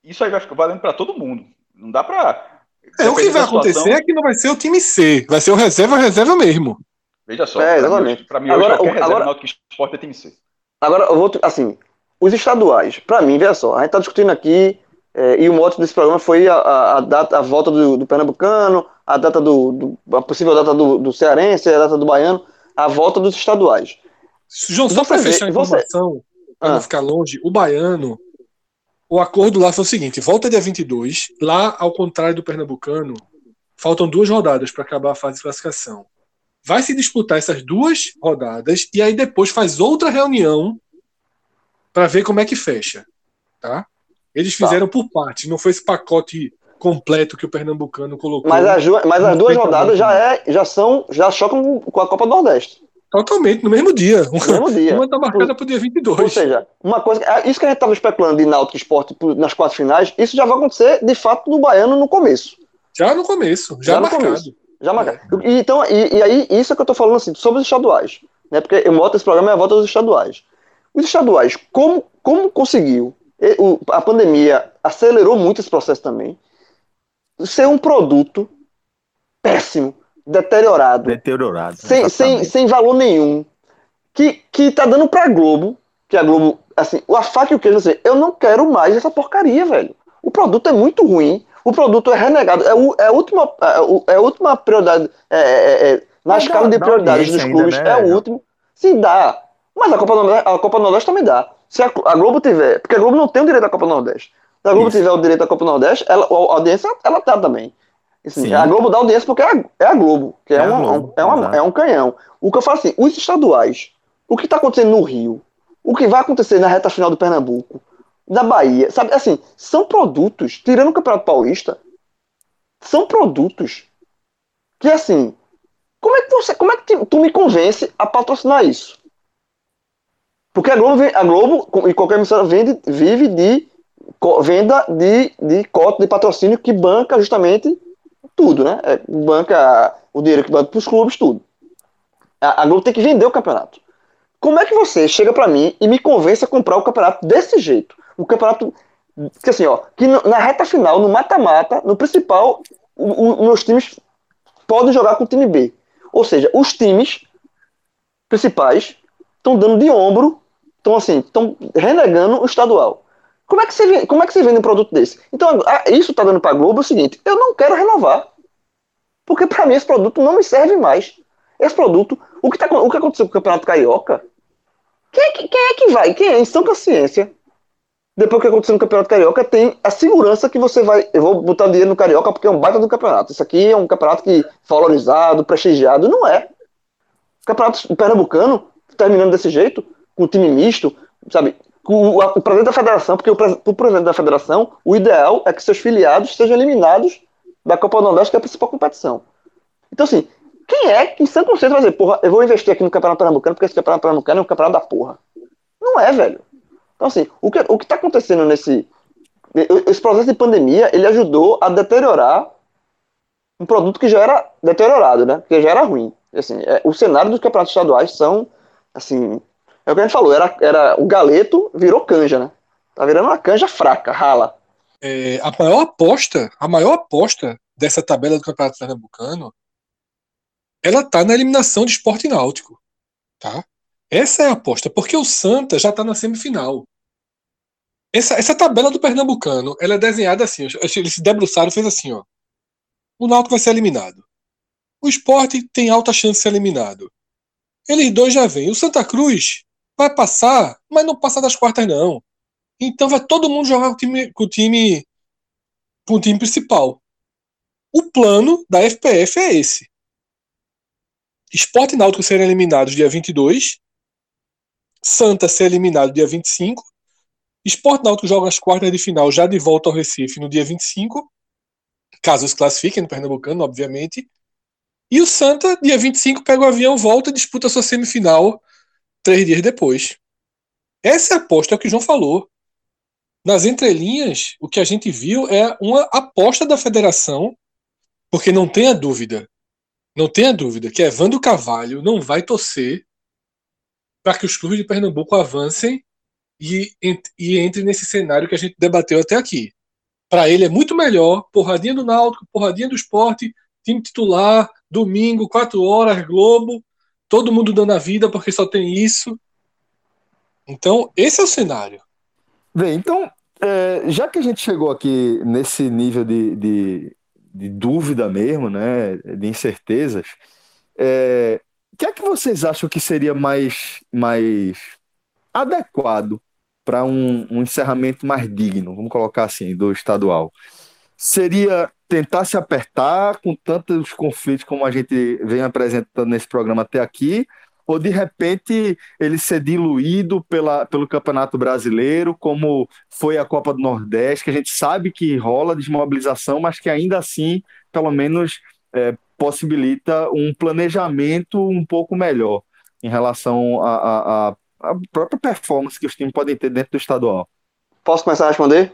isso aí vai ficar valendo para todo mundo. Não dá para. É, o que vai acontecer é que não vai ser o time C, vai ser o reserva, reserva mesmo. Veja só, É, pra mim, exatamente. hoje- pra mim, Agora, hoje, qualquer o- reserva agora- Náutico Esporte é time C. Agora, eu vou, assim, os estaduais, pra mim, veja só, a gente tá discutindo aqui, é, e o mote desse programa foi a, a, a data, a volta do, do Pernambucano, a data do, do- a possível data do, do Cearense, a data do Baiano, a volta dos estaduais. João, só Você para fechar a você- informação, para Ah. não ficar longe, o baiano, o acordo lá foi o seguinte: volta dia 22, lá, ao contrário do pernambucano, faltam duas rodadas para acabar a fase de classificação. Vai se disputar essas duas rodadas e aí depois faz outra reunião para ver como é que fecha. Tá? Eles Tá. fizeram por parte, não foi esse pacote completo que o pernambucano colocou. Mas as, ju- mas as duas rodadas já, é, já são, já chocam com a Copa do Nordeste, Totalmente, no mesmo dia. no mesmo dia. Uma está marcada para o dia 22. Ou seja, uma coisa, é, isso que a gente estava especulando de Náutico Esporte por- nas quartas finais, isso já vai acontecer, de fato, no Baiano no começo. Já no começo, já, Já no marcado. começo. Já marca. E, então, e, e aí, isso é que eu tô falando assim, sobre os estaduais. Né? Porque eu moto esse programa é a volta dos estaduais. Os estaduais, como, como conseguiu? O- a pandemia acelerou muito esse processo também. Ser um produto péssimo, deteriorado, Deteriorado. sem, sem, sem valor nenhum, que, que tá dando pra Globo, que a Globo, assim, a faca e o queijo, assim, eu não quero mais essa porcaria, velho. O produto é muito ruim, O produto é renegado. É, o, é, a, última, é, o- é a última prioridade. é, é, é, na escala de prioridades dos clubes, né, é o último. Sim, dá. Mas a Copa, do Nordeste, a Copa do Nordeste também dá. Se a, a Globo tiver. Porque a Globo não tem o direito à Copa do Nordeste. Se a Globo Isso. tiver o direito à Copa do Nordeste, ela, a audiência ela dá também. Assim, Sim. a Globo dá audiência porque é a, é Globo, que é, É uma- Globo, é, uma- é um canhão. O que eu falo assim, os estaduais, o que está acontecendo no Rio, o que vai acontecer na reta final do Pernambuco, da Bahia, sabe? Assim, são produtos, tirando o Campeonato Paulista, são produtos que, assim, como é que você, como é que tu me convence a patrocinar isso? Porque a Globo, a Globo e qualquer emissora vende, vive de venda de, de cota de patrocínio que banca justamente tudo, né? É, banca o dinheiro que banca para os clubes, tudo. A, a Globo tem que vender o campeonato. Como é que você chega para mim e me convence a comprar o campeonato desse jeito? Um campeonato que assim, ó, que na reta final, no mata-mata, no principal, o- o- meus times podem jogar com o time B. Ou seja, os times principais estão dando de ombro, estão assim, estão renegando o estadual. Como é que você vende, como é que você vende um produto desse? Então, ah, isso está dando para a Globo é o seguinte: eu não quero renovar. Porque para mim esse produto não me serve mais. Esse produto, o que, tá, o que aconteceu com o Campeonato Carioca, quem é que, quem é que vai? Quem é? Em São Consciência, depois que aconteceu no Campeonato Carioca, tem a segurança que você vai. Eu vou botar dinheiro no Carioca porque é um baita do campeonato. Isso aqui é um campeonato que valorizado, prestigiado. Não é. O campeonato pernambucano, terminando desse jeito, com time misto, sabe? O, o presidente da federação, porque o presidente da federação, o ideal é que seus filiados sejam eliminados da Copa do Nordeste, que é a principal competição. Então, assim, quem é que em São Conceito vai dizer, porra, eu vou investir aqui no Campeonato Pernambucano porque esse Campeonato Pernambucano é um campeonato da porra? Não é, velho. Então, assim, o que, o que tá acontecendo nesse. Esse processo de pandemia, ele ajudou a deteriorar um produto que já era deteriorado, né? Que já era ruim. Assim, é, o cenário dos campeonatos estaduais são, assim, é o que a gente falou, era, era o galeto virou canja, né? Tá virando uma canja fraca, rala. É, a maior aposta, a maior aposta dessa tabela do Campeonato Pernambucano, ela tá na eliminação de esporte náutico, tá? Essa é a aposta, porque o Santa já tá na semifinal. Essa, essa tabela do Pernambucano, ela é desenhada assim, eles se debruçaram fez assim, ó. O Náutico vai ser eliminado. O esporte tem alta chance de ser eliminado. Eles dois já vêm. O Santa Cruz vai passar, mas não passa das quartas, não. Então vai todo mundo jogar com o time, com o time, com o time principal. O plano da FPF é esse. Esporte e Náutico serem eliminados dia 22. Santa ser eliminado dia 25. Esporte Náutico joga as quartas de final já de volta ao Recife no dia 25. Caso se classifiquem no Pernambucano, obviamente. E o Santa, dia 25, pega o avião, volta e disputa sua semifinal três dias depois. Essa é aposta, é o que o João falou. Nas entrelinhas, o que a gente viu é uma aposta da federação, porque não tenha dúvida, não tenha dúvida que Evandro Carvalho não vai torcer para que os clubes de Pernambuco avancem e, e entre nesse cenário que a gente debateu até aqui. Para ele é muito melhor, porradinha do Náutico, porradinha do esporte, time titular, domingo, 4 horas, Globo, todo mundo dando a vida porque só tem isso. Então, esse é o cenário. Bem, então, é, já que a gente chegou aqui nesse nível de, de, de dúvida mesmo, né, de incertezas, é, o que é que vocês acham que seria mais, mais adequado para um, um encerramento mais digno, vamos colocar assim, do estadual? Seria tentar se apertar com tantos conflitos como a gente vem apresentando nesse programa até aqui, ou de repente ele ser diluído pela, pelo Campeonato Brasileiro, como foi a Copa do Nordeste, que a gente sabe que rola desmobilização, mas que ainda assim, pelo menos, é, possibilita um planejamento um pouco melhor em relação à própria performance que os times podem ter dentro do estadual. Posso começar a responder?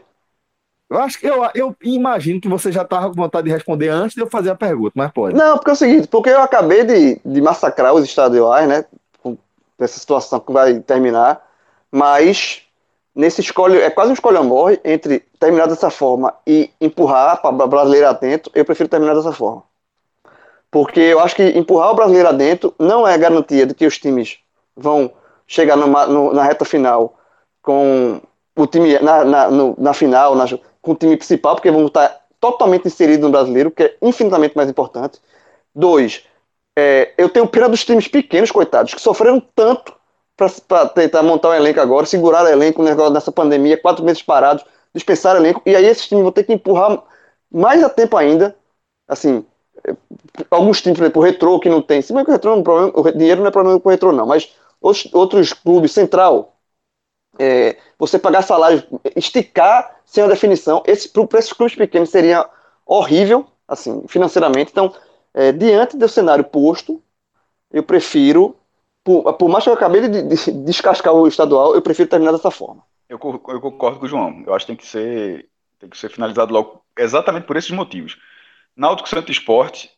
Eu acho que eu, eu imagino que você já estava com vontade de responder antes de eu fazer a pergunta, mas pode. Não, porque é o seguinte, porque eu acabei de, de massacrar os estaduais, né? Com essa situação que vai terminar, mas nesse escolhe, é quase um escolha morre entre terminar dessa forma e empurrar para o brasileiro adentro, eu prefiro terminar dessa forma. Porque eu acho que empurrar o brasileiro adentro não é garantia de que os times vão chegar numa- no- na reta final com o time na, na, no- na final, na- com o time principal, porque vão estar totalmente inserido no brasileiro, que é infinitamente mais importante. Dois, é, eu tenho pena dos times pequenos, coitados, que sofreram tanto para tentar montar um elenco agora, segurar o elenco nessa pandemia, quatro meses parados, dispensar elenco, e aí esses times vão ter que empurrar mais a tempo ainda. Assim, alguns times, por exemplo, o Retrô, que não tem. Se bem que o Retrô não é problema, o dinheiro não é problema com o Retrô, não, mas outros, outros clubes, Central, é, você pagar salário, esticar sem a definição, esse, para esses clubes pequenos seria horrível, assim, financeiramente. Então, é, diante do cenário posto, eu prefiro, por, por mais que eu acabei de, de, descascar o estadual, eu prefiro terminar dessa forma. Eu, eu concordo com o João. Eu acho que tem que ser, tem que ser finalizado logo exatamente por esses motivos. Náutico Santo Esporte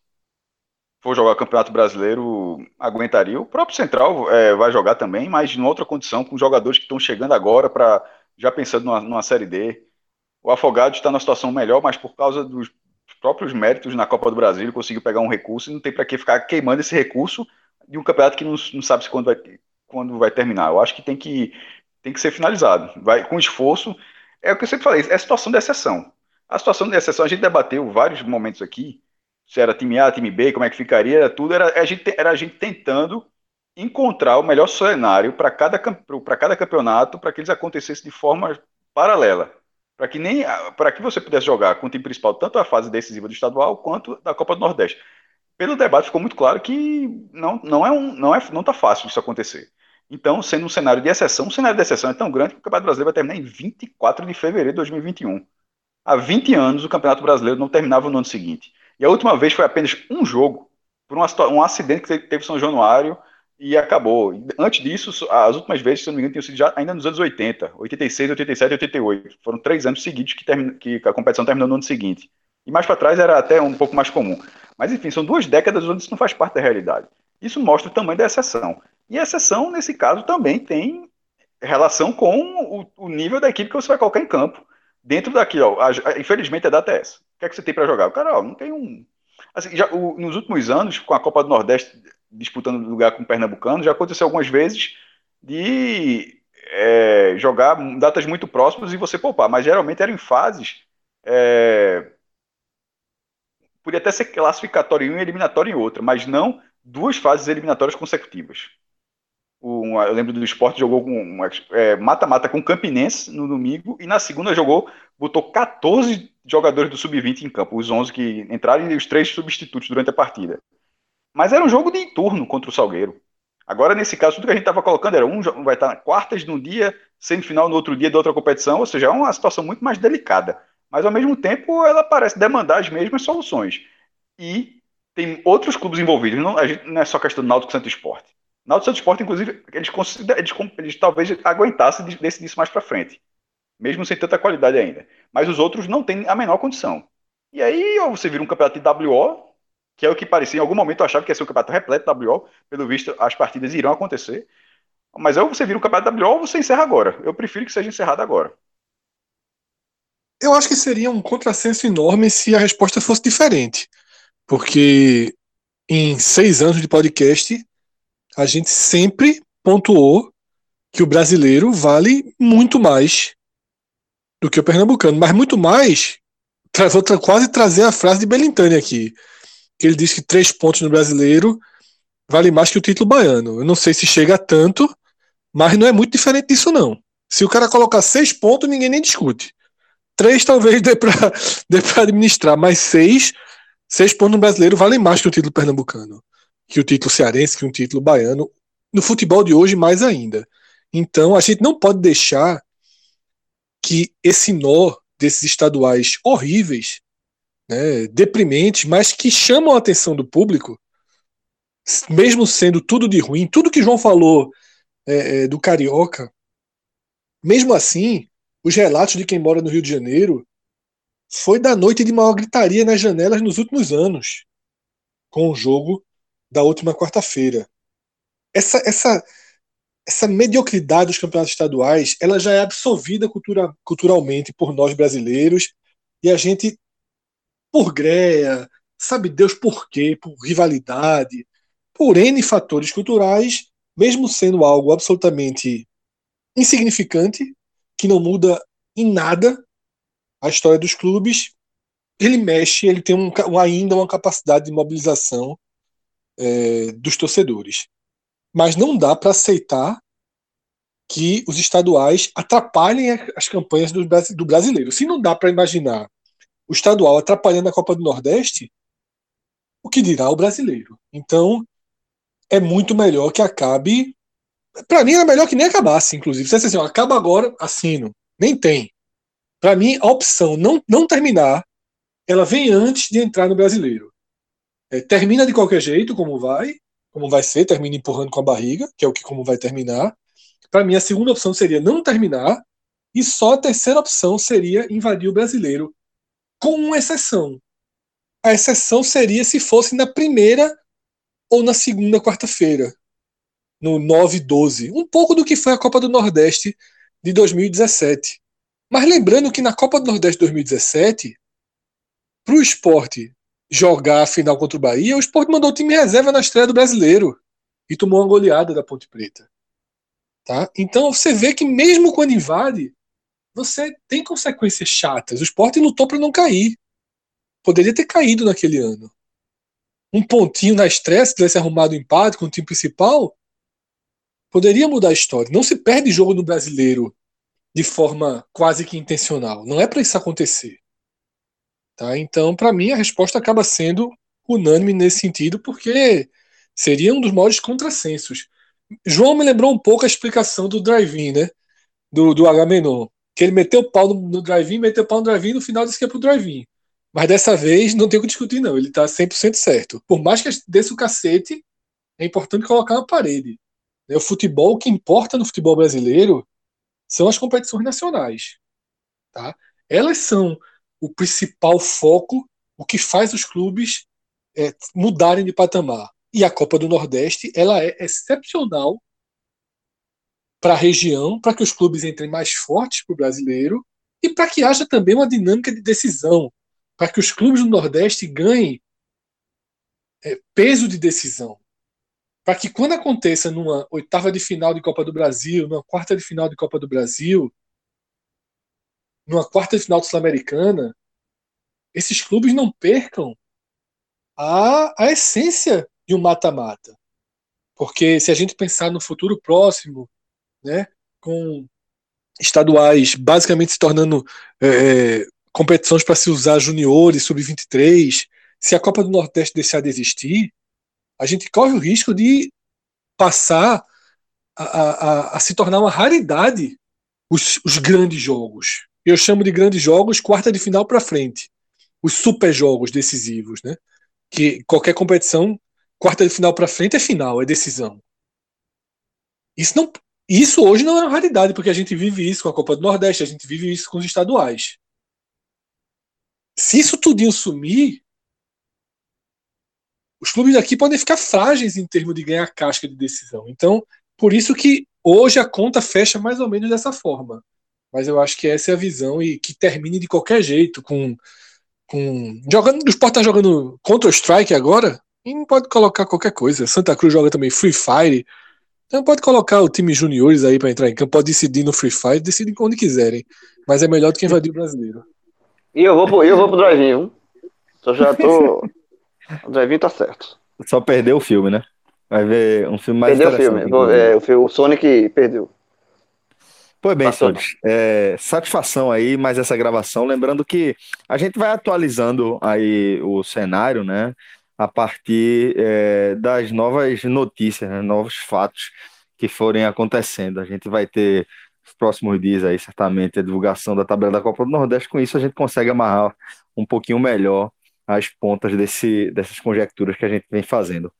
for jogar Campeonato Brasileiro, aguentaria. O próprio Central é, vai jogar também, mas em outra condição, com jogadores que estão chegando agora para já pensando numa, numa Série D. O Afogado está numa situação melhor, mas por causa dos próprios méritos na Copa do Brasil, conseguiu pegar um recurso e não tem para que ficar queimando esse recurso de um campeonato que não, não sabe se quando vai, quando vai terminar. Eu acho que tem que, tem que ser finalizado. Vai com esforço. É o que eu sempre falei, é a situação de exceção. A situação de exceção, a gente debateu vários momentos aqui, se era time A, time B, como é que ficaria, era tudo, era a gente, era a gente tentando encontrar o melhor cenário para cada, cada campeonato, para que eles acontecessem de forma paralela para que nem para que você pudesse jogar com o time principal tanto a fase decisiva do estadual quanto da Copa do Nordeste. Pelo debate ficou muito claro que não não é um não é não tá fácil isso acontecer. Então, sendo um cenário de exceção, um cenário de exceção é tão grande que o Campeonato Brasileiro vai terminar em 24 de fevereiro de 2021. Há 20 anos o Campeonato Brasileiro não terminava no ano seguinte. E a última vez foi apenas um jogo por um, acidente que teve São Januário e acabou. Antes disso, as últimas vezes, se não me engano, tinham sido já ainda nos anos 80, 86, 87 e 88. Foram três anos seguidos que, termina, que a competição terminou no ano seguinte. E mais para trás era até um pouco mais comum. Mas enfim, são duas décadas onde isso não faz parte da realidade. Isso mostra o tamanho da exceção. E a exceção, nesse caso, também tem relação com o, o nível da equipe que você vai colocar em campo. Dentro daqui, ó, a, infelizmente é essa. O que é que você tem para jogar? O cara, ó, não tem um. Assim, já, o, nos últimos anos, com a Copa do Nordeste disputando lugar com o Pernambucano, já aconteceu algumas vezes de é, jogar datas muito próximas e você poupar, mas geralmente eram em fases. É, podia até ser classificatório em uma e eliminatório em outra, mas não duas fases eliminatórias consecutivas. Eu lembro do esporte jogou com é, mata-mata é, com o Campinense no domingo e na segunda jogou, botou 14 jogadores do sub-20 em campo, os 11 que entraram e os três substitutos durante a partida. Mas era um jogo de turno contra o Salgueiro. Agora, nesse caso, tudo que a gente estava colocando era um vai estar quartas num dia, semifinal no outro dia da outra competição, ou seja, é uma situação muito mais delicada. Mas ao mesmo tempo, ela parece demandar as mesmas soluções. E tem outros clubes envolvidos, não, a gente, não é só questão do Náutico Santo Esporte. Náutico Santo Esporte, inclusive, eles, eles, eles talvez aguentassem decidir isso mais para frente, mesmo sem tanta qualidade ainda. Mas os outros não têm a menor condição. E aí, ou você vira um campeonato de WO, que é o que parecia. Em algum momento eu achava que ia ser um campeonato repleto da WO, pelo visto as partidas irão acontecer. Mas ou você vira um campeonato da WO ou você encerra agora. Eu prefiro que seja encerrado agora. Eu acho que seria um contrassenso enorme se a resposta fosse diferente. Porque em seis anos de podcast, a gente sempre pontuou que o brasileiro vale muito mais do que o pernambucano. Mas muito mais, vou quase trazer a frase de Belintani aqui que ele diz que três pontos no brasileiro vale mais que o título baiano. Eu não sei se chega a tanto, mas não é muito diferente disso, não. Se o cara colocar seis pontos, ninguém nem discute. Três talvez dê para administrar, mas seis, seis pontos no brasileiro valem mais que o título pernambucano, que o título cearense, que o título baiano. No futebol de hoje, mais ainda. Então, a gente não pode deixar que esse nó desses estaduais horríveis né, deprimentes, mas que chamam a atenção do público, mesmo sendo tudo de ruim, tudo que João falou é, é, do Carioca, mesmo assim, os relatos de quem mora no Rio de Janeiro foi da noite de maior gritaria nas janelas nos últimos anos, com o jogo da última quarta-feira. Essa, essa, essa mediocridade dos campeonatos estaduais ela já é absorvida cultura, culturalmente por nós brasileiros e a gente por greia, sabe Deus por quê, por rivalidade, por N fatores culturais, mesmo sendo algo absolutamente insignificante, que não muda em nada a história dos clubes, ele mexe, ele tem um, ainda uma capacidade de mobilização é, dos torcedores. Mas não dá para aceitar que os estaduais atrapalhem as campanhas do, do brasileiro. Se não dá para imaginar o estadual atrapalhando a Copa do Nordeste, o que dirá o brasileiro? Então, é muito melhor que acabe. Para mim, era melhor que nem acabasse, inclusive. Se assim, acaba agora, assino. Nem tem. Para mim, a opção não, não terminar, ela vem antes de entrar no brasileiro. É, termina de qualquer jeito, como vai, como vai ser, termina empurrando com a barriga, que é o que como vai terminar. Para mim, a segunda opção seria não terminar, e só a terceira opção seria invadir o brasileiro, com uma exceção. A exceção seria se fosse na primeira ou na segunda quarta-feira, no 9 12. Um pouco do que foi a Copa do Nordeste de 2017. Mas lembrando que na Copa do Nordeste 2017, para o esporte jogar a final contra o Bahia, o esporte mandou o time reserva na estreia do brasileiro e tomou uma goleada da Ponte Preta. Tá? Então você vê que mesmo quando invade, você tem consequências chatas. O esporte lutou para não cair. Poderia ter caído naquele ano. Um pontinho na estreia, se tivesse arrumado um empate com o time principal, poderia mudar a história. Não se perde jogo no brasileiro de forma quase que intencional. Não é para isso acontecer. Tá? Então, para mim, a resposta acaba sendo unânime nesse sentido, porque seria um dos maiores contrassensos. João me lembrou um pouco a explicação do drive-in, né? Do, do Agamenon. Que ele meteu o pau no, no drive-in, meteu o pau no drive-in, no final disse que é pro drive-in. Mas dessa vez não tem o que discutir, não. Ele tá 100% certo. Por mais que desse o cacete, é importante colocar na parede. O futebol, o que importa no futebol brasileiro são as competições nacionais. Tá? Elas são o principal foco, o que faz os clubes é, mudarem de patamar. E a Copa do Nordeste ela é excepcional para a região, para que os clubes entrem mais fortes para o brasileiro e para que haja também uma dinâmica de decisão, para que os clubes do Nordeste ganhem é, peso de decisão para que quando aconteça numa oitava de final de Copa do Brasil, numa quarta de final de Copa do Brasil, numa quarta final Sul-Americana, esses clubes não percam a, a essência de um mata-mata. Porque se a gente pensar no futuro próximo, né, com estaduais basicamente se tornando é, é competições para se usar juniores, sub-23, se a Copa do Nordeste deixar de existir, a gente corre o risco de passar a, a, a se tornar uma raridade os, os, grandes jogos. Eu chamo de grandes jogos quarta de final para frente. Os super jogos decisivos, né? Que qualquer competição, quarta de final para frente é final, é decisão. Isso não, isso hoje não é uma raridade, porque a gente vive isso com a Copa do Nordeste, a gente vive isso com os estaduais. Se isso tudinho sumir, os clubes daqui podem ficar frágeis em termos de ganhar casca de decisão. Então, por isso que hoje a conta fecha mais ou menos dessa forma. Mas eu acho que essa é a visão e que termine de qualquer jeito com com jogando o Sport tá jogando Counter Strike agora, e não pode colocar qualquer coisa. Santa Cruz joga também Free Fire. Então pode colocar o time juniores aí para entrar em campo, pode decidir no Free Fire, decidem onde quiserem. Mas é melhor do que invadir o brasileiro. E eu vou pro, eu vou pro drive-in, Só já tô o drive tá certo. Só perdeu o filme, né? Vai ver um filme mais Perdeu o filme. Vou, é, o, Sonic perdeu. Pois bem, Sonic. É, satisfação aí, mais essa gravação. Lembrando que a gente vai atualizando aí o cenário, né? A partir é, das novas notícias, né, novos fatos que forem acontecendo. A gente vai ter os próximos dias aí, certamente, a divulgação da tabela da Copa do Nordeste. Com isso, a gente consegue amarrar um pouquinho melhor as pontas desse, dessas conjecturas que a gente vem fazendo.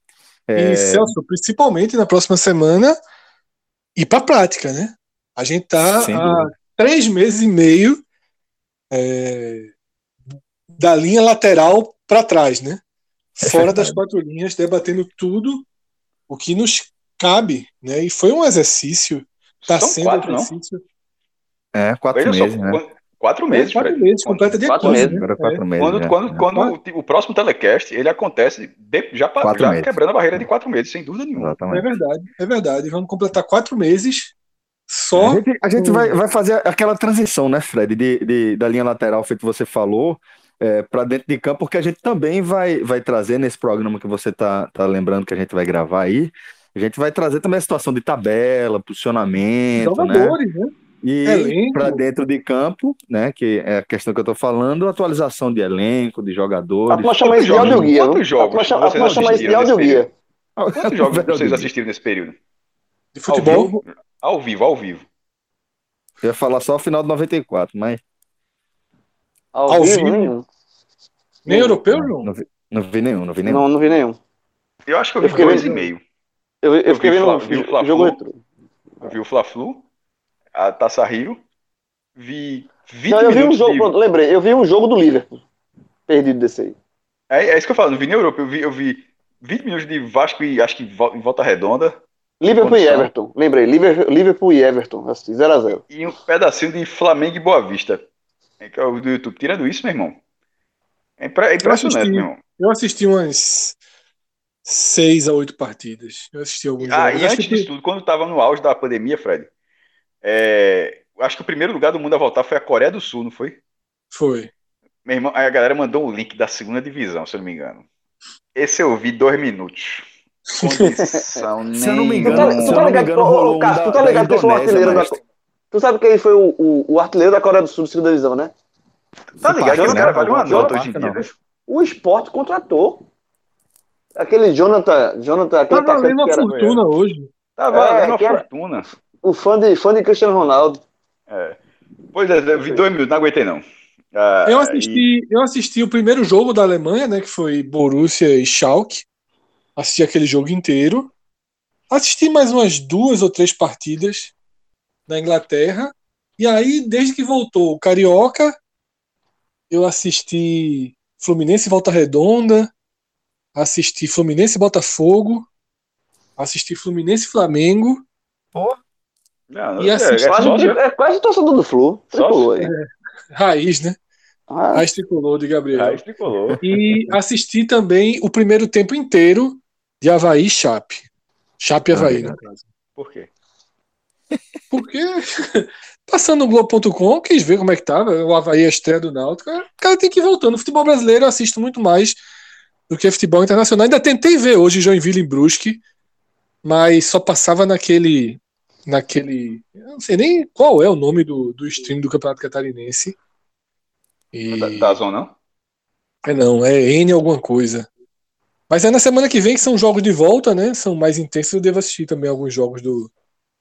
É... E Celso, principalmente na próxima semana, ir para a prática, né? A gente está há três meses e meio é, da linha lateral para trás, né? É Fora das quatro linhas, debatendo tudo o que nos cabe, né? E foi um exercício, está sendo quatro, um exercício. Não? É, quatro Veja meses, só, né? Quatro meses, é, quatro meses, completa dia quatro meses. Né? Quatro é. meses quando, é. quando, quando o, o, próximo telecast ele acontece de, já, já quebrando a barreira de quatro meses, sem dúvida nenhuma. Exatamente. É verdade, é verdade. Vamos completar quatro meses só. A gente, a gente vai, vai fazer aquela transição, né, Fred, de, de, da linha lateral, feito você falou, é, para dentro de campo, porque a gente também vai, vai trazer nesse programa que você tá, tá lembrando que a gente vai gravar aí, a gente vai trazer também a situação de tabela, posicionamento, né? Jogadores, né? E Elenco. para dentro de campo, né? Que é a questão que eu tô falando, atualização de elenco, de A jogadores. turma chama isso de. Quantos viu? A jogos turma chama- a isso de nesse audioguia. Quantos jogos vocês assistiram nesse período? De futebol. Ao vivo, ao vivo. Eu ia falar só o final de 94, mas Ao, Ao vivo, vivo? nenhum. Nem europeu, João? não vi, não vi nenhum, não vi nenhum. Não, não vi nenhum. Eu acho que eu Eu vi fiquei dois vendo- e meio. Eu, eu, Eu fiquei vi vendo Fla- vi o Fla-Flu. jogo retrô. Eu vi o Fla-Flu, a Taça Rio, vi 20 Não, eu vi um jogo, de... pronto, lembrei, eu vi um jogo do Liverpool. Perdido desse aí. É, é isso que eu falo, não vi nem Europa, eu vi, eu vi 20 minutos de Vasco e acho que em Volta Redonda Liverpool e Condição. Everton. Lembrei, Liverpool, e Everton. Assisti 0x0. e um pedacinho de Flamengo e Boa Vista. É que é o do YouTube. Tirando isso, meu irmão. É, é impressionante, assisti. meu irmão. Eu assisti umas seis a oito partidas. Eu assisti alguns Ah, jogos. e antes que disso tudo, quando tava no auge da pandemia, Fred, é, acho que o primeiro lugar do mundo a voltar foi a Coreia do Sul, não foi? foi. Meu irmão, aí a galera mandou um link da segunda divisão, se eu não me engano. Esse eu vi dois minutos. Condição Se eu não me Tu engano, tá, se tu eu tá não me ligado, engano, ô, ô, Cássio, tu tá ligado que foi o artilheiro da. Tu sabe quem foi o, o, o artilheiro da Coreia do Sul segunda divisão, né? Tá ligado que cara né? vale uma nota hoje em dia? O esporte contratou. Aquele Jonathan. Jonathan aquele Tá valendo uma que era fortuna hoje. Tá valendo É, uma que era- fortuna. o fã de, fã de Cristiano Ronaldo. É. Pois é, eu vi dois minutos, não aguentei não. Ah, Eu e- assisti, eu assisti o primeiro jogo da Alemanha, né, que foi Borussia e Schalke. Assisti aquele jogo inteiro. Assisti mais umas duas ou três partidas da Inglaterra. E aí, desde que voltou o Carioca, eu assisti Fluminense e Volta Redonda, assisti Fluminense e Botafogo, assisti Fluminense e Flamengo. Não, E é, assisti- é Quase, é quase torcedor do Flu. Tricolor aí. Raiz, né? Ah, Raiz tricolor de Gabriel. Raiz tricolor. E assisti também o primeiro tempo inteiro de Havaí e Chape. Chape e Havaí, no caso. Por quê? Porque passando no Globo.com, quis ver como é que tava. O Havaí, a estreia do Náutico. O cara tem que ir voltando. Futebol brasileiro eu assisto muito mais do que futebol internacional. Ainda tentei ver hoje Joinville em Brusque, mas só passava naquele. naquele. Não sei nem qual é o nome do, do stream do Campeonato Catarinense. E... Da, da zona, não? É não, é N alguma coisa. Mas é na semana que vem que são jogos de volta, né? São mais intensos. Eu devo assistir também alguns jogos do.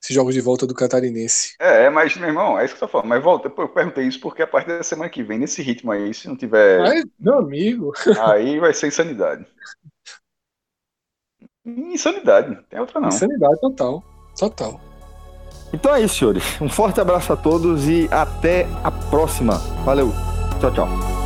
Esses jogos de volta do Catarinense. É, é, mas, meu irmão, é isso que eu tô falando. Mas volta, eu perguntei isso porque a partir da semana que vem, nesse ritmo aí, se não tiver. Mas, meu amigo. Aí vai ser insanidade. Insanidade, não tem outra não. Insanidade total. Total. Então é isso, senhores. Um forte abraço a todos e até a próxima. Valeu. Tchau, tchau.